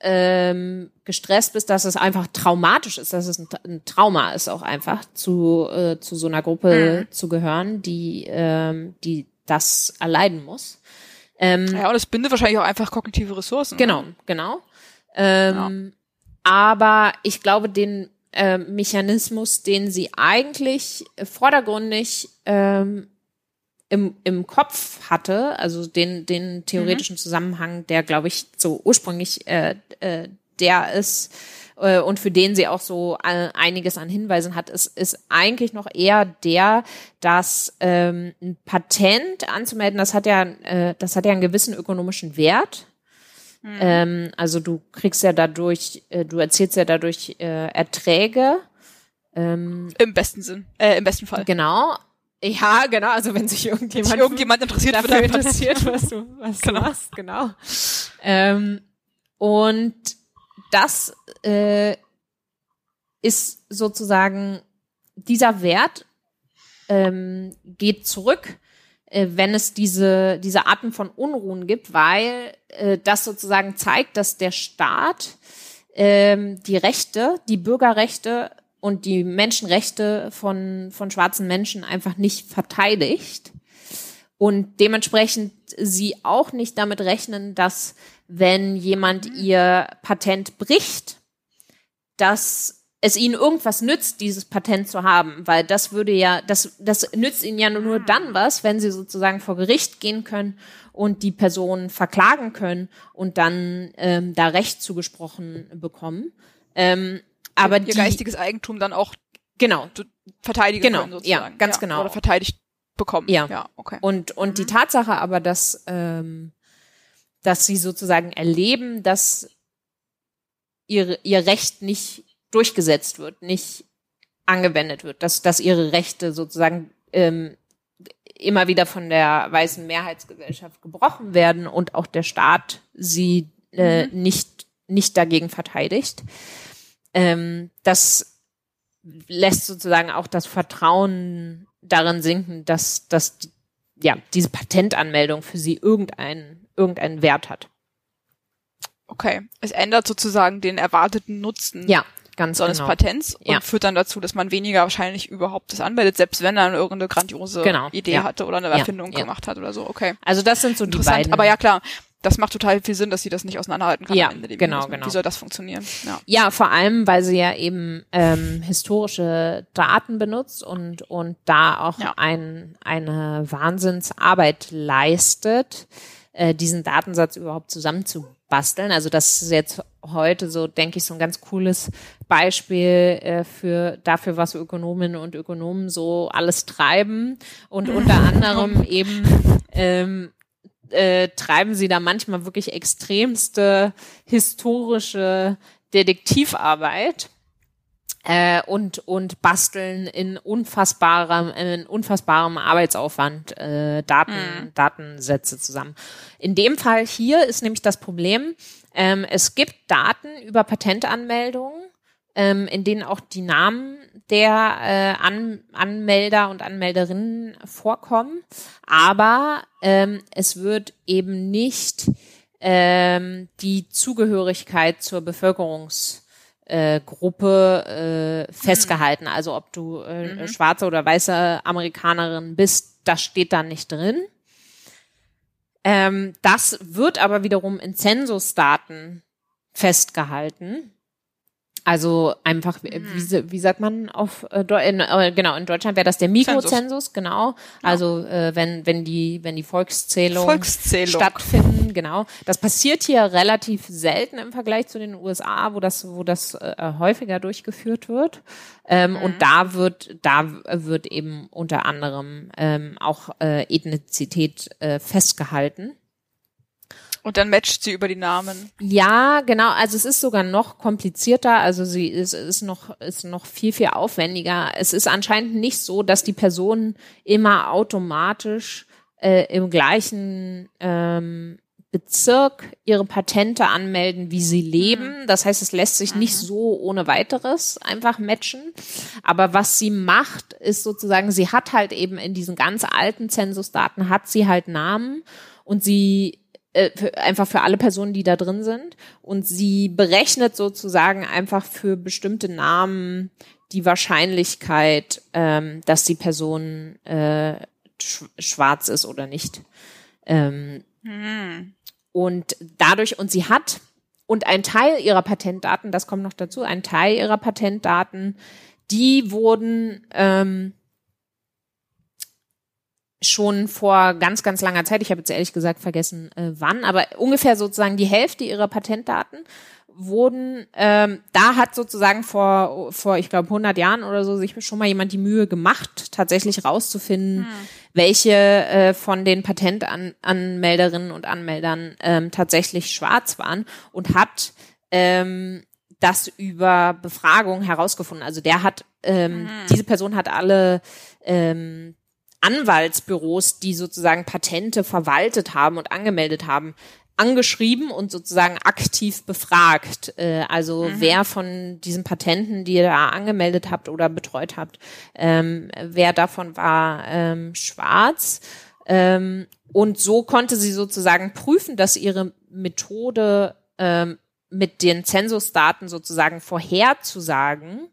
ähm, gestresst bist, dass es einfach traumatisch ist, dass es ein, ein Trauma ist, auch einfach zu äh, zu so einer Gruppe zu gehören, die ähm, die das erleiden muss. Ähm, ja, und es bindet wahrscheinlich auch einfach kognitive Ressourcen. Genau, genau. Ähm, Aber ich glaube, den äh, Mechanismus, den sie eigentlich vordergründig ähm, im, im Kopf hatte, also den, den theoretischen Zusammenhang, der, glaube ich, so ursprünglich äh, äh, der ist äh, und für den sie auch so äh, einiges an Hinweisen hat, ist, ist eigentlich noch eher der, dass ähm, ein Patent anzumelden, das hat ja, äh, das hat ja einen gewissen ökonomischen Wert. Ähm, also du kriegst ja dadurch, äh, du erzielst ja dadurch äh, Erträge. Ähm, Im besten Sinn, äh, im besten Fall. genau. Ja, genau. Also wenn sich irgendjemand, sich irgendjemand interessiert für dafür interessiert, was du, was Genau. du machst, genau. Ähm, und das äh, ist sozusagen dieser Wert ähm, geht zurück äh, wenn es diese, diese Arten von Unruhen gibt, weil äh, das sozusagen zeigt, dass der Staat ähm, die Rechte, die Bürgerrechte und die Menschenrechte von, von schwarzen Menschen einfach nicht verteidigt. Und dementsprechend sie auch nicht damit rechnen, dass wenn jemand ihr Patent bricht, dass es ihnen irgendwas nützt, dieses Patent zu haben, weil das würde ja, das, das nützt ihnen ja nur dann was, wenn sie sozusagen vor Gericht gehen können und die Person verklagen können und dann ähm, da Recht zugesprochen bekommen. Ähm, aber ihr die, geistiges Eigentum dann auch genau verteidigen genau können sozusagen. ja ganz genau Oder verteidigt bekommen. Ja. ja okay. und und die Tatsache aber, dass ähm, dass sie sozusagen erleben, dass ihr ihr Recht nicht durchgesetzt wird, nicht angewendet wird, dass, dass ihre Rechte sozusagen ähm, immer wieder von der weißen Mehrheitsgesellschaft gebrochen werden und auch der Staat sie äh, Mhm. nicht, nicht dagegen verteidigt. Ähm, das lässt sozusagen auch das Vertrauen darin sinken, dass, dass ja, diese Patentanmeldung für sie irgendeinen, irgendeinen Wert hat. okay. Es ändert sozusagen den erwarteten Nutzen Ja, ganz so eines genau. Patents und Ja. führt dann dazu, dass man weniger wahrscheinlich überhaupt das anmeldet, selbst wenn er irgendeine grandiose Genau, Idee ja. hatte oder eine Erfindung ja. gemacht hat oder so. Okay. Also das sind so die Interessant, beiden. aber ja klar, das macht total viel Sinn, dass sie das nicht auseinanderhalten kann Ja, am Ende. genau, genau. Wie soll das funktionieren? Ja. Ja, vor allem, weil sie ja eben ähm, historische Daten benutzt und, und da auch Ja. ein, eine Wahnsinnsarbeit leistet, äh, diesen Datensatz überhaupt zusammenzubasteln. Also das ist jetzt heute so, denke ich, so ein ganz cooles Beispiel äh, für dafür, was Ökonominnen und Ökonomen so alles treiben und unter <laughs> anderem eben ähm, äh, treiben sie da manchmal wirklich extremste historische Detektivarbeit äh, und und basteln in unfassbarem in unfassbarem Arbeitsaufwand äh, Daten Datensätze zusammen. In dem Fall hier ist nämlich das Problem, ähm, es gibt Daten über Patentanmeldungen, ähm, in denen auch die Namen der äh, An Anmelder und Anmelderinnen vorkommen, aber ähm, es wird eben nicht ähm, die Zugehörigkeit zur Bevölkerungs äh, Gruppe äh, festgehalten. Also ob du äh, schwarze oder weiße Amerikanerin bist, das steht da nicht drin. Ähm, das wird aber wiederum in Zensusdaten festgehalten. Also einfach, wie, wie, wie sagt man auf äh, in, äh, genau in Deutschland wäre das der Mikrozensus, genau. Also äh, wenn wenn die wenn die Volkszählung, Volkszählung. stattfinden, genau. Das passiert hier relativ selten im Vergleich zu den USA, wo das wo das äh, häufiger durchgeführt wird. Ähm, Und da wird da wird eben unter anderem ähm, auch äh, Ethnizität äh, festgehalten. Und dann matcht sie über die Namen. Ja, genau. Also es ist sogar noch komplizierter. Also sie ist, ist noch ist noch viel viel aufwendiger. Es ist anscheinend nicht so, dass die Personen immer automatisch äh, im gleichen ähm, Bezirk ihre Patente anmelden, wie sie leben. Das heißt, es lässt sich nicht so ohne weiteres einfach matchen. Aber was sie macht, ist sozusagen, sie hat halt eben in diesen ganz alten Zensusdaten hat sie halt Namen und sie äh, für, einfach für alle Personen, die da drin sind. Und sie berechnet sozusagen einfach für bestimmte Namen die Wahrscheinlichkeit, ähm, dass die Person äh, sch schwarz ist oder nicht. Ähm, Und dadurch, und sie hat, und ein Teil ihrer Patentdaten, das kommt noch dazu, ein Teil ihrer Patentdaten, die wurden ähm, schon vor ganz, ganz langer Zeit, ich habe jetzt ehrlich gesagt vergessen, äh, wann, aber ungefähr sozusagen die Hälfte ihrer Patentdaten wurden, ähm, da hat sozusagen vor, vor ich glaube 100 Jahren oder so sich schon mal jemand die Mühe gemacht, tatsächlich rauszufinden, welche äh, von den Patentanmelderinnen und Anmeldern ähm, tatsächlich schwarz waren und hat ähm, das über Befragung herausgefunden. Also der hat, ähm, diese Person hat alle ähm, Anwaltsbüros, die sozusagen Patente verwaltet haben und angemeldet haben, angeschrieben und sozusagen aktiv befragt. Äh, also wer von diesen Patenten, die ihr da angemeldet habt oder betreut habt, ähm, wer davon war ähm, schwarz. Ähm, und so konnte sie sozusagen prüfen, dass ihre Methode ähm, mit den Zensusdaten sozusagen vorherzusagen,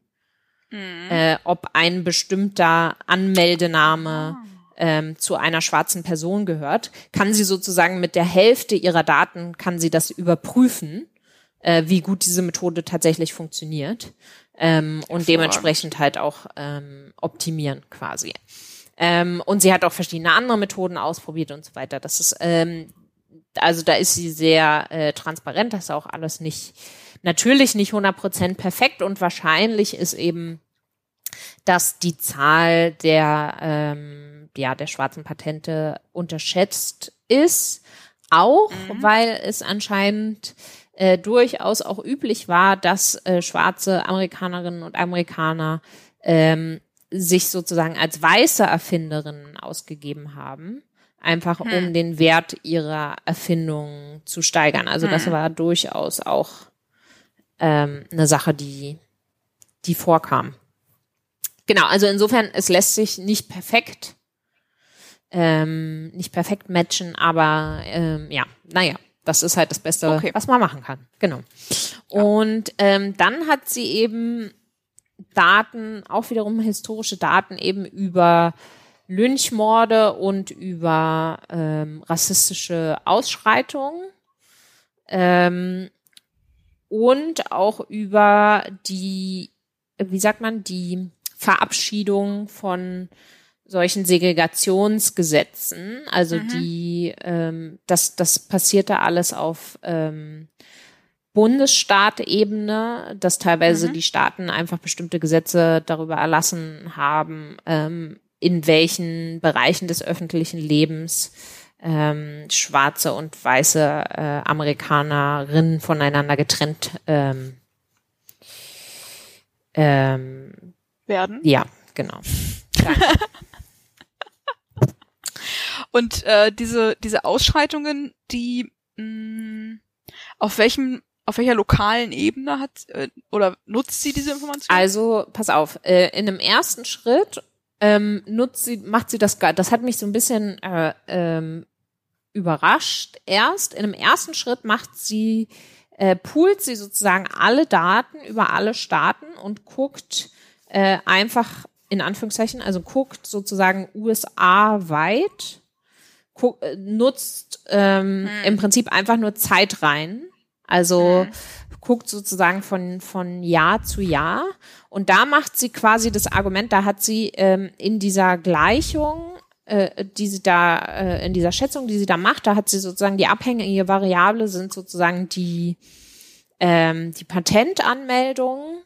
mhm. äh, ob ein bestimmter Anmeldename ah. ähm, zu einer schwarzen Person gehört, kann sie sozusagen mit der Hälfte ihrer Daten kann sie das überprüfen, äh, wie gut diese Methode tatsächlich funktioniert ähm, und dementsprechend halt auch ähm, optimieren quasi. Ähm, und sie hat auch verschiedene andere Methoden ausprobiert und so weiter. Das ist ähm, also da ist sie sehr äh, transparent, das ist auch alles nicht, natürlich nicht 100% perfekt und wahrscheinlich ist eben, dass die Zahl der, ähm, ja, der schwarzen Patente unterschätzt ist, auch mhm. weil es anscheinend äh, durchaus auch üblich war, dass äh, schwarze Amerikanerinnen und Amerikaner ähm, sich sozusagen als weiße Erfinderinnen ausgegeben haben einfach hm. um den Wert ihrer Erfindung zu steigern. Also hm. das war durchaus auch ähm, eine Sache, die, die vorkam. Genau, also insofern, es lässt sich nicht perfekt, ähm, nicht perfekt matchen, aber ähm, ja, naja, das ist halt das Beste, okay. was man machen kann. Genau. Ja. Und ähm, dann hat sie eben Daten, auch wiederum historische Daten eben über Lynchmorde und über ähm, rassistische Ausschreitungen ähm, und auch über die, wie sagt man, die Verabschiedung von solchen Segregationsgesetzen. Also mhm. die, ähm, das, das passierte alles auf ähm, Bundesstaatebene, dass teilweise mhm. die Staaten einfach bestimmte Gesetze darüber erlassen haben, ähm, in welchen Bereichen des öffentlichen Lebens ähm, schwarze und weiße äh, Amerikanerinnen voneinander getrennt ähm, ähm, werden. Ja, genau. <laughs> und äh, diese diese Ausschreitungen, die mh, mm, auf welchem auf welcher lokalen Ebene hat äh, oder nutzt sie diese Information? Also pass auf, äh, in einem ersten Schritt ähm, nutzt sie, macht sie das, das hat mich so ein bisschen äh, ähm, überrascht. Erst in einem ersten Schritt macht sie, äh, poolt sie sozusagen alle Daten über alle Staaten und guckt äh, einfach in Anführungszeichen, also guckt sozusagen USA weit, guck, äh, nutzt ähm, hm. im Prinzip einfach nur Zeit rein. Also hm guckt sozusagen von, von Jahr zu Jahr. Und da macht sie quasi das Argument, da hat sie ähm, in dieser Gleichung, äh, die sie da, äh, in dieser Schätzung, die sie da macht, da hat sie sozusagen die abhängige Variable sind sozusagen die, ähm, die Patentanmeldungen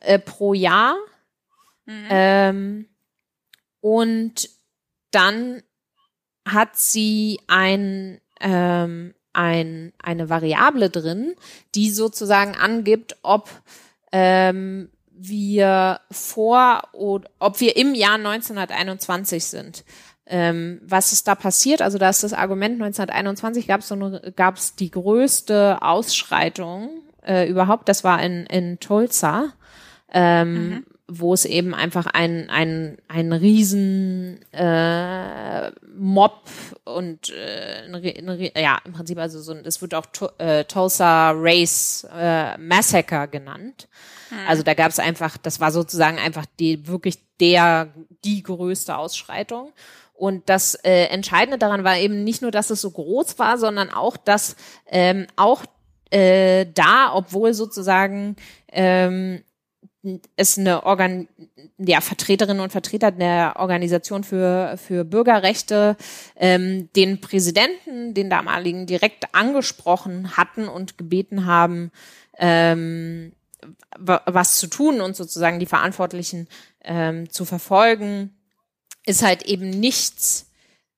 äh, pro Jahr. Mhm. Ähm, und dann hat sie ein, ähm, ein, eine Variable drin, die sozusagen angibt, ob ähm, wir vor oder ob wir im Jahr 1921 sind. Ähm, was ist da passiert? Also da ist das Argument 1921 gab es so gab es die größte Ausschreitung äh, überhaupt. Das war in in Tulsa. Ähm, mhm wo es eben einfach ein, ein, ein riesen äh, Mob und äh, eine, eine, ja, im Prinzip also so, das wird auch to, äh, Tulsa Race äh, Massacre genannt. Hm. Also da gab es einfach, das war sozusagen einfach die wirklich der, die größte Ausschreitung. Und das äh, Entscheidende daran war eben nicht nur, dass es so groß war, sondern auch, dass ähm, auch äh, da, obwohl sozusagen ähm, es eine Organ ja, Vertreterinnen und Vertreter der Organisation für, für Bürgerrechte ähm, den Präsidenten, den damaligen, direkt angesprochen hatten und gebeten haben, ähm, was zu tun und sozusagen die Verantwortlichen ähm, zu verfolgen, ist halt eben nichts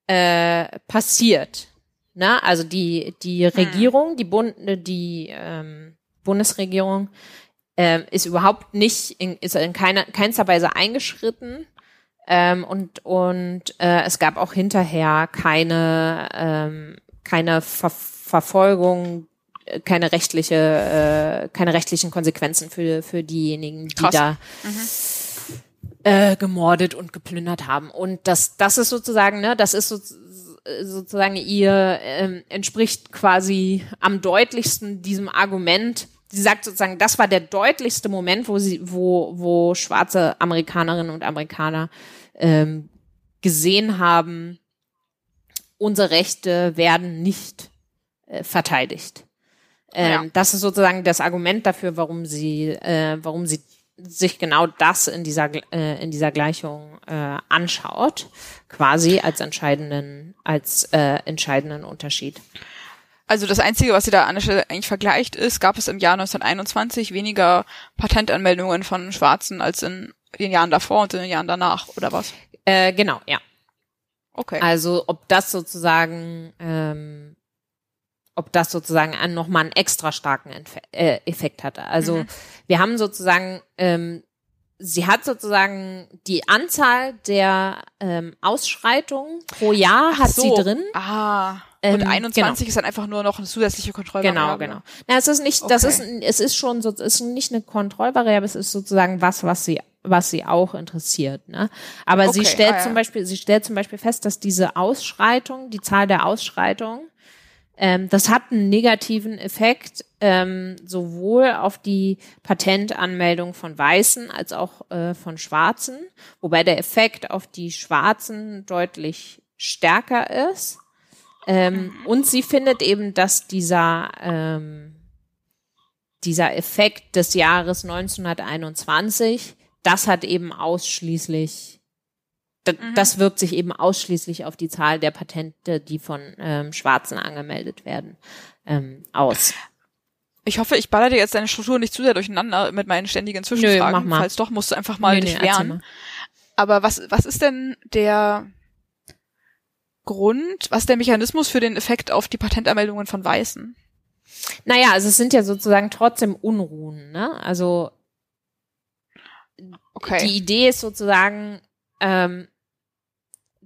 äh, passiert. Na, also die die hm. Regierung, die Bund, die ähm, Bundesregierung äh, ist überhaupt nicht, in, ist in keiner, keinster Weise eingeschritten. Ähm, und und äh, es gab auch hinterher keine, ähm, keine Ver Verfolgung, keine rechtliche, äh, keine rechtlichen Konsequenzen für, für diejenigen, die Krass. da mhm. äh, gemordet und geplündert haben. Und das, das ist sozusagen, ne, das ist so, äh, sozusagen ihr ähm, entspricht quasi am deutlichsten diesem Argument. Sie sagt sozusagen, das war der deutlichste Moment, wo sie, wo, wo schwarze Amerikanerinnen und Amerikaner ähm, gesehen haben, unsere Rechte werden nicht äh, verteidigt. Ähm, ja. Das ist sozusagen das Argument dafür, warum sie, äh, warum sie sich genau das in dieser äh, in dieser Gleichung äh, anschaut, quasi als entscheidenden als äh, entscheidenden Unterschied. Also das Einzige, was sie da an der Stelle eigentlich vergleicht ist, gab es im Jahr 1921 weniger Patentanmeldungen von Schwarzen als in den Jahren davor und in den Jahren danach, oder was? Äh, genau, ja. Okay. Also ob das sozusagen ähm, ob das sozusagen einen, nochmal einen extra starken Entfe äh, Effekt hatte. Also mhm. wir haben sozusagen, ähm, sie hat sozusagen die Anzahl der ähm, Ausschreitungen pro Jahr Ach hat so. sie drin. Ah. Und ähm, 21 genau. ist dann einfach nur noch eine zusätzliche Kontrollvariable. Genau, genau. Na, es ist nicht, okay. das ist, es ist schon so, es ist nicht eine Kontrollvariable, es ist sozusagen was, was sie was sie auch interessiert. Ne? Aber okay, sie stellt ah, ja. zum Beispiel, sie stellt zum Beispiel fest, dass diese Ausschreitung, die Zahl der Ausschreitungen ähm, das hat einen negativen Effekt ähm, sowohl auf die Patentanmeldung von Weißen als auch äh, von Schwarzen, wobei der Effekt auf die Schwarzen deutlich stärker ist. Ähm, mhm. und sie findet eben, dass dieser ähm, dieser Effekt des Jahres 1921, das hat eben ausschließlich Mhm. das wirkt sich eben ausschließlich auf die Zahl der Patente, die von ähm, Schwarzen angemeldet werden, ähm, aus. Ich hoffe, ich baller dir jetzt deine Struktur nicht zu sehr durcheinander mit meinen ständigen Zwischenfragen. Nö, mach mal. Falls doch, musst du einfach mal nö, dich wehren. Aber was, was ist denn der Grund, was ist der Mechanismus für den Effekt auf die Patentanmeldungen von Weißen? Naja, also es sind ja sozusagen trotzdem Unruhen, ne? Also okay. die Idee ist sozusagen, ähm,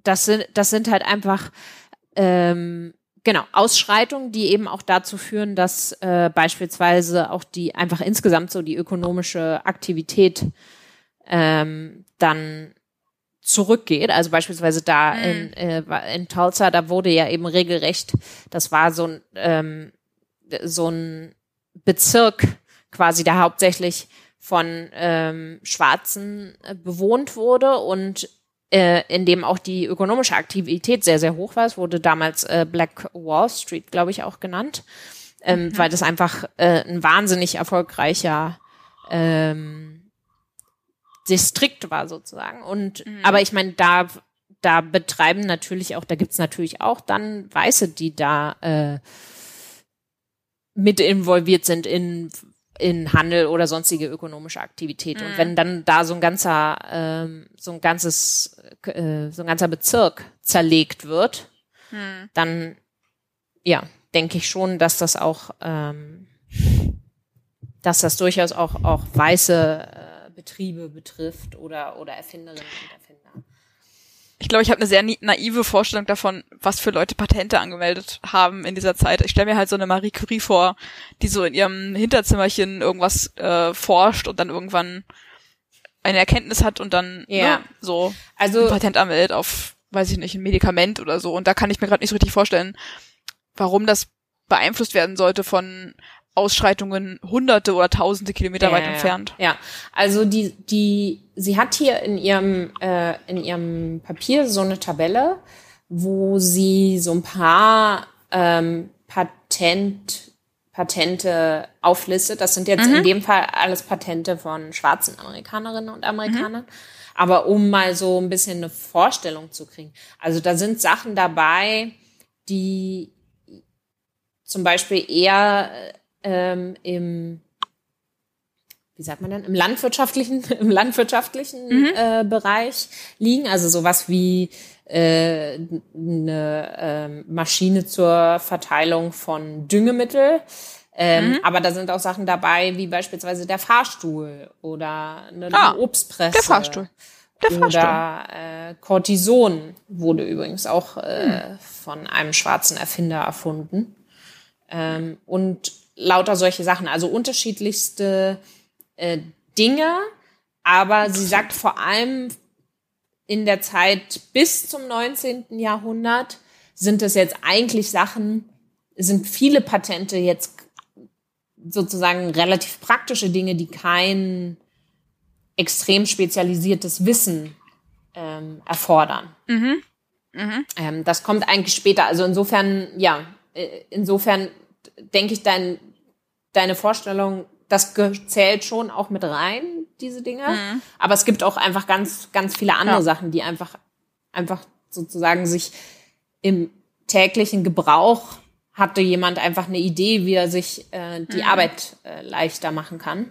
das sind, das sind halt einfach ähm, genau Ausschreitungen, die eben auch dazu führen, dass äh, beispielsweise auch die einfach insgesamt so die ökonomische Aktivität ähm, dann zurückgeht. Also beispielsweise da mhm. in, äh, in Tulsa, da wurde ja eben regelrecht, das war so ein ähm, so ein Bezirk quasi, der hauptsächlich von ähm, Schwarzen äh, bewohnt wurde und äh, in dem auch die ökonomische Aktivität sehr, sehr hoch war. Es wurde damals äh, Black Wall Street, glaube ich, auch genannt, ähm, mhm. weil das einfach äh, ein wahnsinnig erfolgreicher ähm, Distrikt war sozusagen. Und mhm. aber ich meine, da da betreiben natürlich auch, da gibt's natürlich auch dann Weiße, die da äh, mit involviert sind in in Handel oder sonstige ökonomische Aktivität. Mhm. Und wenn dann da so ein ganzer, ähm, so ein ganzes, äh, so ein ganzer Bezirk zerlegt wird, mhm. dann ja, denke ich schon, dass das auch, ähm, dass das durchaus auch auch weiße äh, Betriebe betrifft oder oder Erfinderinnen und Erfinder ich glaube, ich habe eine sehr naive Vorstellung davon, was für Leute Patente angemeldet haben in dieser Zeit. Ich stelle mir halt so eine Marie Curie vor, die so in ihrem Hinterzimmerchen irgendwas äh, forscht und dann irgendwann eine Erkenntnis hat und dann ja. ne, so also, ein Patent anmeldet auf, weiß ich nicht, ein Medikament oder so. Und da kann ich mir gerade nicht so richtig vorstellen, warum das beeinflusst werden sollte von Ausschreitungen hunderte oder tausende Kilometer ja, weit ja, entfernt. Ja, also die, die, sie hat hier in ihrem, äh, in ihrem Papier so eine Tabelle, wo sie so ein paar ähm, Patent, Patente auflistet. Das sind jetzt mhm. in dem Fall alles Patente von schwarzen Amerikanerinnen und Amerikanern. Mhm. Aber um mal so ein bisschen eine Vorstellung zu kriegen. Also da sind Sachen dabei, die zum Beispiel eher ähm, im wie sagt man denn, im landwirtschaftlichen, <laughs> im landwirtschaftlichen mhm. äh, Bereich liegen. Also sowas wie äh, eine äh, Maschine zur Verteilung von Düngemittel. Ähm, mhm. Aber da sind auch Sachen dabei, wie beispielsweise der Fahrstuhl oder eine, ah, Obstpresse. Der Fahrstuhl. Der Fahrstuhl. Oder äh, Cortison wurde übrigens auch äh, mhm. von einem schwarzen Erfinder erfunden. Ähm, und lauter solche Sachen, also unterschiedlichste äh, Dinge, aber sie sagt vor allem in der Zeit bis zum 19. Jahrhundert sind es jetzt eigentlich Sachen, sind viele Patente jetzt sozusagen relativ praktische Dinge, die kein extrem spezialisiertes Wissen ähm, erfordern. Mhm. Mhm. Ähm, das kommt eigentlich später. Also insofern, ja, äh, insofern denke ich, dein, deine Vorstellung, das zählt schon auch mit rein, diese Dinge. Mhm. Aber es gibt auch einfach ganz, ganz viele andere ja. Sachen, die einfach, einfach sozusagen sich im täglichen Gebrauch hatte jemand einfach eine Idee, wie er sich äh, die mhm. Arbeit äh, leichter machen kann.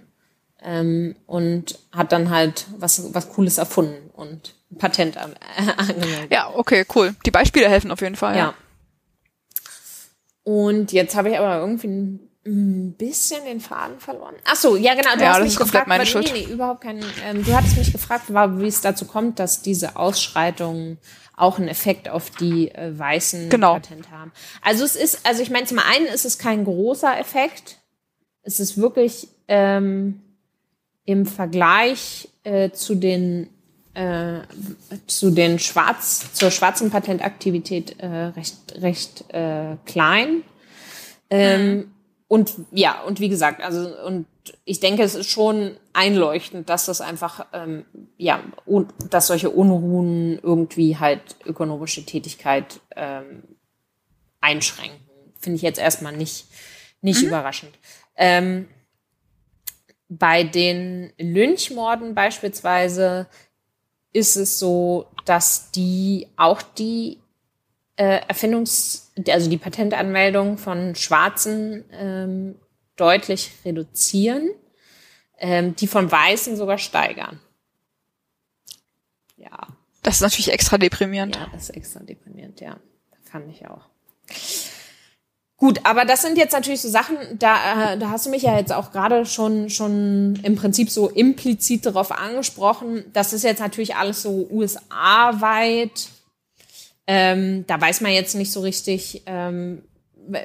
Ähm, und hat dann halt was, was Cooles erfunden und ein Patent an, äh, <laughs> angemeldet. Ja, okay, cool. Die Beispiele helfen auf jeden Fall. Ja. ja. Und jetzt habe ich aber irgendwie ein bisschen den Faden verloren. Ach so, ja genau. Du ja, hast mich gefragt, meine weil, Nee, nee, überhaupt kein. Ähm, du hattest mich gefragt, wie es dazu kommt, dass diese Ausschreitungen auch einen Effekt auf die äh, weißen genau. Patent haben. Also es ist, also ich meine, zum einen ist es kein großer Effekt. Es ist wirklich ähm, im Vergleich äh, zu den äh, zu den schwarz zur schwarzen Patentaktivität äh, recht recht äh, klein. Ähm, mhm. Und ja, und wie gesagt, also und ich denke, es ist schon einleuchtend, dass das einfach, ähm, ja, und dass solche Unruhen irgendwie halt ökonomische Tätigkeit ähm, einschränken. Finde ich jetzt erstmal nicht, nicht mhm. überraschend. Ähm, bei den Lynchmorden beispielsweise ist es so, dass die auch die äh, Erfindungs-, also die Patentanmeldung von Schwarzen ähm, deutlich reduzieren, ähm, die von Weißen sogar steigern. Ja. Das ist natürlich extra deprimierend. Ja, das ist extra deprimierend, ja. Fand ich auch. Gut, aber das sind jetzt natürlich so Sachen, da, äh, da hast du mich ja jetzt auch gerade schon, schon im Prinzip so implizit darauf angesprochen. Das ist jetzt natürlich alles so USA-weit. Ähm, da weiß man jetzt nicht so richtig, ähm,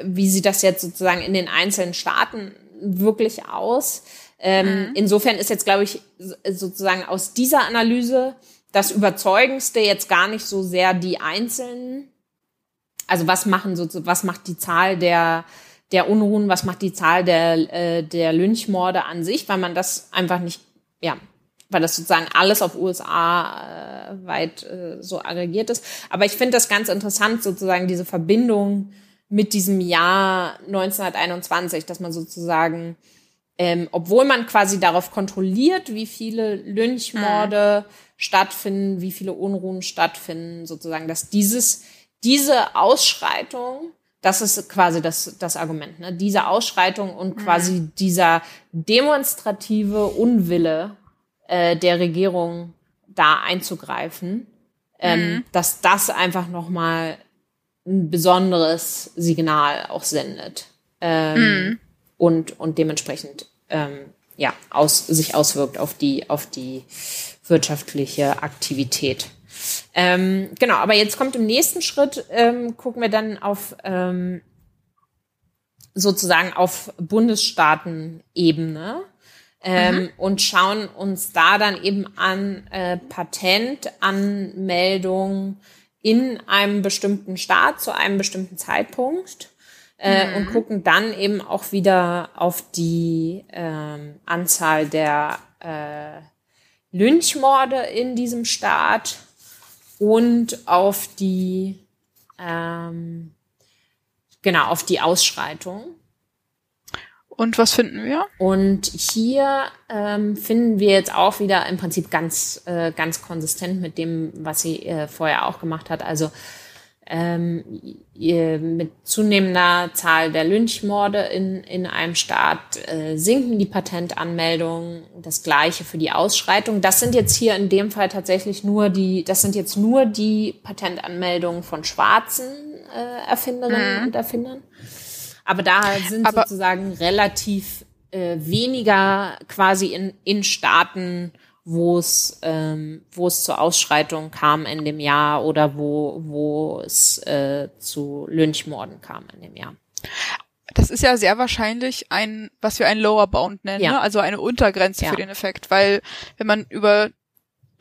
wie sieht das jetzt sozusagen in den einzelnen Staaten wirklich aus. Ähm, mhm. Insofern ist jetzt, glaube ich, sozusagen aus dieser Analyse das Überzeugendste jetzt gar nicht so sehr die einzelnen. Also was machen so, was macht die Zahl der der Unruhen, was macht die Zahl der äh, der Lynchmorde an sich, weil man das einfach nicht, ja, weil das sozusagen alles auf USA äh, weit äh, so aggregiert ist. Aber ich finde das ganz interessant, sozusagen diese Verbindung mit diesem Jahr 1921, dass man sozusagen, ähm, obwohl man quasi darauf kontrolliert, wie viele Lynchmorde mhm. stattfinden, wie viele Unruhen stattfinden, sozusagen, dass dieses, diese Ausschreitung, das ist quasi das, das Argument, ne? diese Ausschreitung und quasi mhm. dieser demonstrative Unwille äh, der Regierung da einzugreifen, ähm, mhm. dass das einfach nochmal ein besonderes Signal auch sendet ähm, mhm. und und dementsprechend ähm, ja aus, sich auswirkt auf die auf die wirtschaftliche Aktivität. Ähm, genau, aber jetzt kommt im nächsten Schritt ähm, gucken wir dann auf ähm, sozusagen auf Bundesstaatenebene ähm, mhm. und schauen uns da dann eben an äh, Patentanmeldungen in einem bestimmten Staat zu einem bestimmten Zeitpunkt äh, mhm. und gucken dann eben auch wieder auf die ähm, Anzahl der äh, Lynchmorde in diesem Staat und auf die ähm, genau auf die Ausschreitung. Und was finden wir? Und hier ähm, finden wir jetzt auch wieder im Prinzip ganz, äh, ganz konsistent mit dem, was sie äh, vorher auch gemacht hat. Also ähm, mit zunehmender Zahl der Lynchmorde in, in einem Staat äh, sinken die Patentanmeldungen. Das gleiche für die Ausschreitung. Das sind jetzt hier in dem Fall tatsächlich nur die, das sind jetzt nur die Patentanmeldungen von schwarzen äh, Erfinderinnen mhm. und Erfindern. Aber da sind Aber sozusagen relativ äh, weniger quasi in, in Staaten, wo es ähm, wo es zur Ausschreitung kam in dem Jahr oder wo wo es äh, zu Lynchmorden kam in dem Jahr. Das ist ja sehr wahrscheinlich ein, was wir ein Lower Bound nennen, ja. ne? also eine Untergrenze ja. für den Effekt, weil wenn man über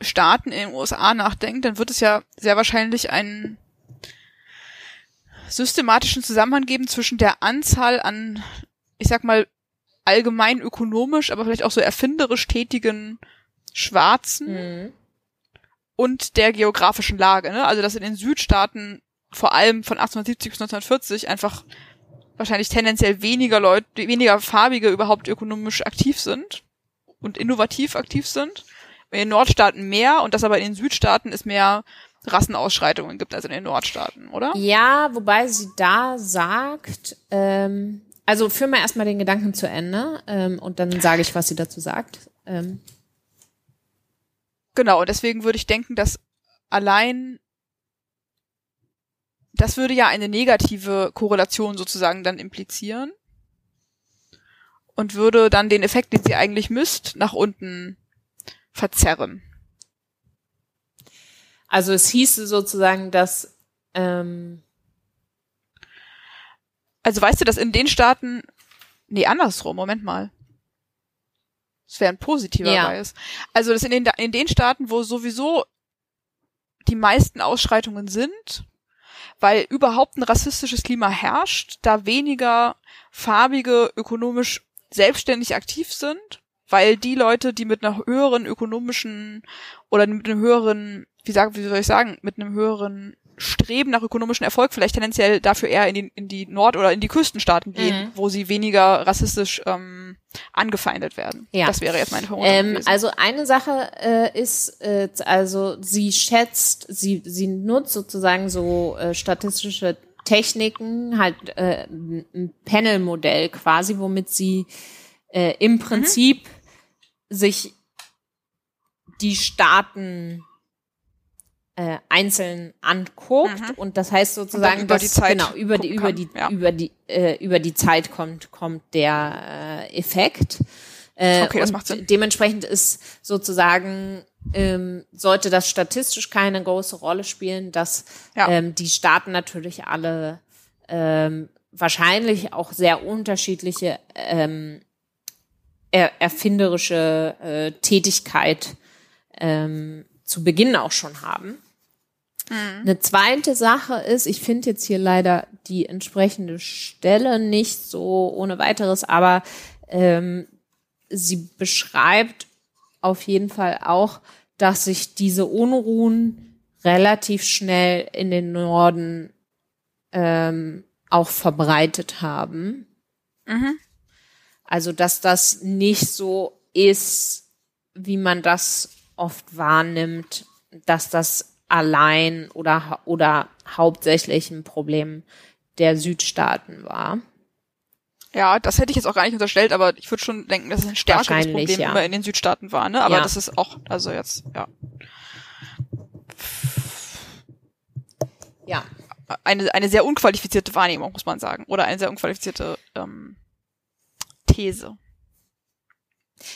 Staaten in den USA nachdenkt, dann wird es ja sehr wahrscheinlich ein systematischen Zusammenhang geben zwischen der Anzahl an, ich sag mal, allgemein ökonomisch, aber vielleicht auch so erfinderisch tätigen Schwarzen Mhm. und der geografischen Lage. Ne? Also dass in den Südstaaten vor allem von 1870 bis 1940 einfach wahrscheinlich tendenziell weniger Leute, weniger Farbige überhaupt ökonomisch aktiv sind und innovativ aktiv sind. In den Nordstaaten mehr und dass aber in den Südstaaten es mehr Rassenausschreitungen gibt als in den Nordstaaten, oder? Ja, wobei sie da sagt, ähm, also führen wir erstmal den Gedanken zu Ende ähm, und dann sage ich, was sie dazu sagt. Ähm, Genau, und deswegen würde ich denken, dass allein das würde ja eine negative Korrelation sozusagen dann implizieren und würde dann den Effekt, den sie eigentlich misst, nach unten verzerren. Also es hieße sozusagen, dass ähm, Also weißt du, dass in den Staaten, nee, andersrum, Moment mal. Das wäre ein positiver Ja. Bias. Also, dass in den, in den Staaten, wo sowieso die meisten Ausschreitungen sind, weil überhaupt ein rassistisches Klima herrscht, da weniger farbige ökonomisch selbstständig aktiv sind, weil die Leute, die mit einer höheren ökonomischen oder mit einem höheren, wie sag, wie soll ich sagen, mit einem höheren Streben nach ökonomischem Erfolg vielleicht tendenziell dafür eher in die, in die Nord- oder in die Küstenstaaten gehen, Mhm. wo sie weniger rassistisch ähm, angefeindet werden. Ja. Das wäre jetzt meine Vermutung. Ähm, also eine Sache äh, ist, äh, also sie schätzt, sie, sie nutzt sozusagen so äh, statistische Techniken, halt äh, ein Panel-Modell quasi, womit sie äh, im Prinzip sich die Staaten äh, einzeln anguckt und das heißt sozusagen über dass, die Zeit genau über die über kann, die ja. über die äh, über die Zeit kommt kommt der äh, Effekt äh, Okay, das macht Sinn. dementsprechend ist sozusagen ähm, sollte das statistisch keine große Rolle spielen, dass Ja. ähm, die Staaten natürlich alle ähm, wahrscheinlich auch sehr unterschiedliche ähm, er erfinderische äh, Tätigkeit ähm, zu Beginn auch schon haben. Eine zweite Sache ist, ich finde jetzt hier leider die entsprechende Stelle nicht so ohne weiteres, aber ähm, sie beschreibt auf jeden Fall auch, dass sich diese Unruhen relativ schnell in den Norden ähm, auch verbreitet haben. Mhm. Also, dass das nicht so ist, wie man das oft wahrnimmt, dass das allein oder, oder hauptsächlich ein Problem der Südstaaten war. Ja, das hätte ich jetzt auch gar nicht unterstellt, aber ich würde schon denken, dass es ein stärkeres Problem ja. immer in den Südstaaten war, ne? Aber Ja. das ist auch, also jetzt, ja. Ja. Eine, eine sehr unqualifizierte Wahrnehmung, muss man sagen. Oder eine sehr unqualifizierte ähm, These.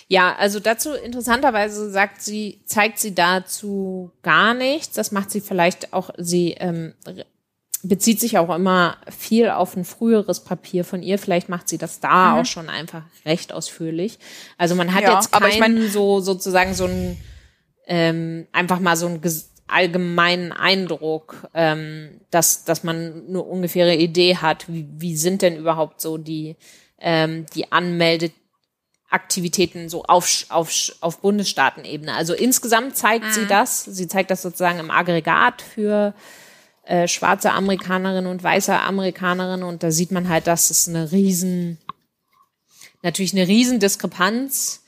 Ja, also dazu interessanterweise sagt sie, zeigt sie dazu gar nichts. Das macht sie vielleicht auch, sie ähm, bezieht sich auch immer viel auf ein früheres Papier von ihr. Vielleicht macht sie das da auch schon einfach recht ausführlich. Also man hat Ja, jetzt aber ich keinen so sozusagen so ein ähm, einfach mal so einen ges- allgemeinen Eindruck, ähm, dass dass man eine ungefähre Idee hat, wie, wie sind denn überhaupt so die ähm, die Anmelde Aktivitäten so auf, auf, auf Bundesstaatenebene. Also insgesamt zeigt sie das. Sie zeigt das sozusagen im Aggregat für äh, schwarze Amerikanerinnen und weiße Amerikanerinnen. Und da sieht man halt, dass es eine riesen, natürlich eine riesen Diskrepanz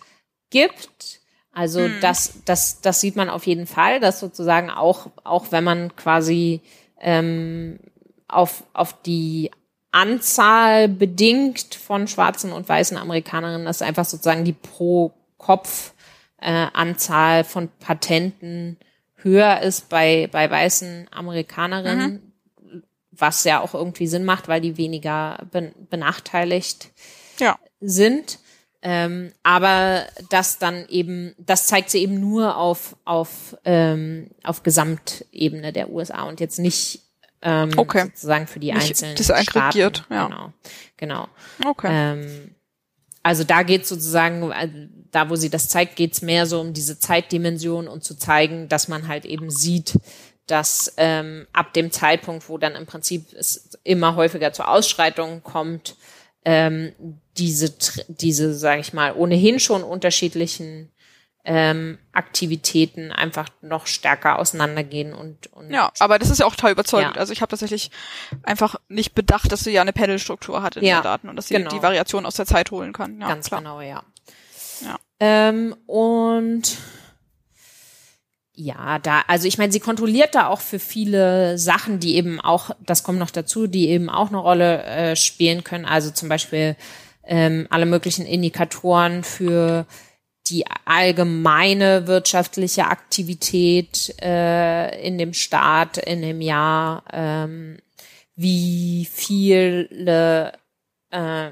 gibt. Also das, das, das sieht man auf jeden Fall, dass sozusagen auch, auch wenn man quasi ähm, auf, auf die Anzahl bedingt von schwarzen und weißen Amerikanerinnen, dass einfach sozusagen die pro Kopf äh, Anzahl von Patenten höher ist bei, bei weißen Amerikanerinnen, was ja auch irgendwie Sinn macht, weil die weniger ben benachteiligt Ja. sind. Ähm, aber das dann eben, das zeigt sie eben nur auf, auf, ähm, auf Gesamtebene der USA und jetzt nicht ähm, Okay. sozusagen für die Nicht einzelnen disaggregiert, Staaten. ja. Genau, genau. Okay. Ähm, also da geht sozusagen, äh, da wo sie das zeigt, geht's mehr so um diese Zeitdimension und zu zeigen, dass man halt eben sieht, dass ähm, ab dem Zeitpunkt, wo dann im Prinzip es immer häufiger zu Ausschreitungen kommt, ähm, diese, diese, sage ich mal, ohnehin schon unterschiedlichen ähm, Aktivitäten einfach noch stärker auseinandergehen und, und ja, aber das ist ja auch total überzeugend. Ja. Also ich habe tatsächlich einfach nicht bedacht, dass sie ja eine Panelstruktur hat in ja, den Daten und dass sie genau. die Variation aus der Zeit holen kann. Ja, Ganz klar. genau, ja. ja. Ähm, und ja, da, also ich meine, sie kontrolliert da auch für viele Sachen, die eben auch, das kommt noch dazu, die eben auch eine Rolle äh, spielen können. Also zum Beispiel ähm, alle möglichen Indikatoren für die allgemeine wirtschaftliche Aktivität äh, in dem Staat in dem Jahr, ähm, wie viele äh,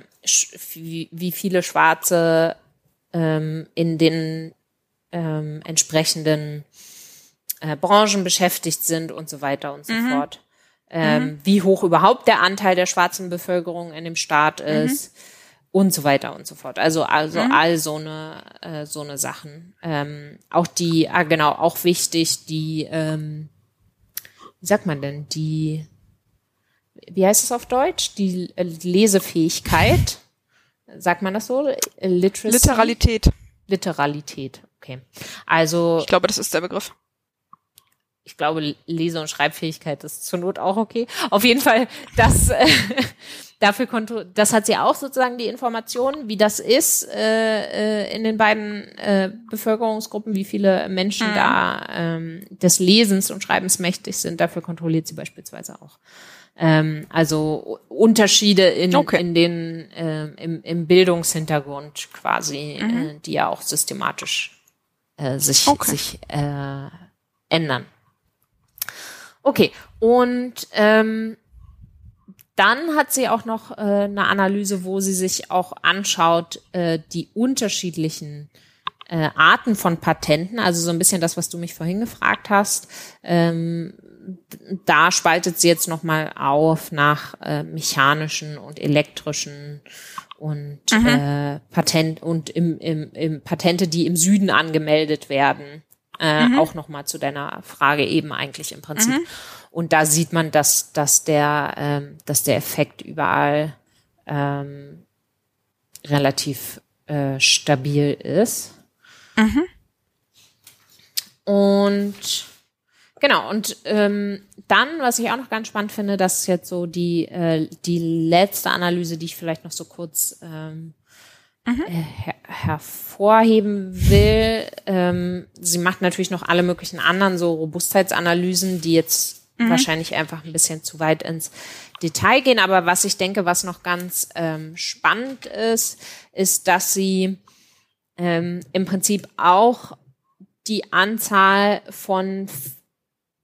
wie, wie viele Schwarze ähm, in den ähm, entsprechenden äh, Branchen beschäftigt sind und so weiter und so mhm. fort. Ähm, mhm. Wie hoch überhaupt der Anteil der schwarzen Bevölkerung in dem Staat mhm. ist mhm. Und so weiter und so fort. Also also mhm. all so eine äh, so eine Sachen. Ähm, auch die ah, genau auch wichtig die ähm, wie sagt man denn die wie heißt es auf Deutsch die äh, Lesefähigkeit <laughs> sagt man das so Literacy? Literalität Literalität okay also ich glaube das ist der Begriff ich glaube, Lese- und Schreibfähigkeit ist zur Not auch okay. Auf jeden Fall, das, äh, <laughs> dafür konnte, das hat sie auch sozusagen die Informationen, wie das ist äh, äh, in den beiden äh, Bevölkerungsgruppen, wie viele Menschen mhm. da ähm, des Lesens und Schreibens mächtig sind. Dafür kontrolliert sie beispielsweise auch. Ähm, also Unterschiede in, okay. in den äh, im, im Bildungshintergrund quasi, mhm. äh, die ja auch systematisch äh, sich, okay. sich äh, ändern. Okay, und ähm, dann hat sie auch noch äh, eine Analyse, wo sie sich auch anschaut, äh, die unterschiedlichen äh, Arten von Patenten, also so ein bisschen das, was du mich vorhin gefragt hast. Ähm, da spaltet sie jetzt nochmal auf nach äh, mechanischen und elektrischen und mhm. äh, Patent und im, im, im Patente, die im Süden angemeldet werden äh, mhm. auch nochmal zu deiner Frage eben eigentlich im Prinzip. Mhm. Und da sieht man, dass, dass, der, ähm, dass der Effekt überall ähm, relativ äh, stabil ist. Mhm. Und genau, und ähm, dann, was ich auch noch ganz spannend finde, das ist jetzt so die, äh, die letzte Analyse, die ich vielleicht noch so kurz ähm, her hervorheben will. Ähm, sie macht natürlich noch alle möglichen anderen so Robustheitsanalysen, die jetzt mhm. wahrscheinlich einfach ein bisschen zu weit ins Detail gehen. Aber was ich denke, was noch ganz ähm, spannend ist, ist, dass sie ähm, im Prinzip auch die Anzahl von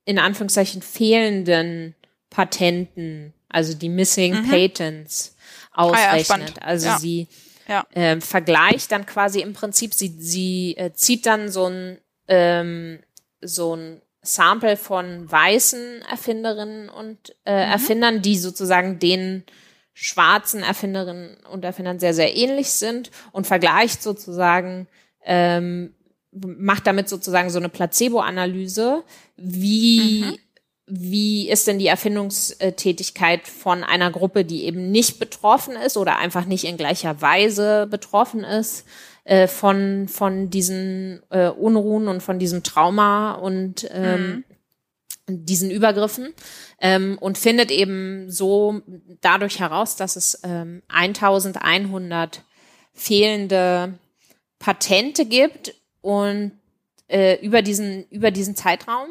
in Anführungszeichen fehlenden Patenten, also die Missing mhm. Patents ausrechnet. Ah ja, also ja. sie ja. äh, vergleicht dann quasi im Prinzip, sie, sie äh, zieht dann so ein, ähm, so ein Sample von weißen Erfinderinnen und äh, mhm. Erfindern, die sozusagen den schwarzen Erfinderinnen und Erfindern sehr, sehr ähnlich sind und vergleicht sozusagen, ähm, macht damit sozusagen so eine Placebo-Analyse, wie mhm wie ist denn die Erfindungstätigkeit von einer Gruppe, die eben nicht betroffen ist oder einfach nicht in gleicher Weise betroffen ist äh, von, von diesen äh, Unruhen und von diesem Trauma und ähm, mhm. diesen Übergriffen ähm, und findet eben so dadurch heraus, dass es ähm, 1100 fehlende Patente gibt und äh, über diesen über diesen Zeitraum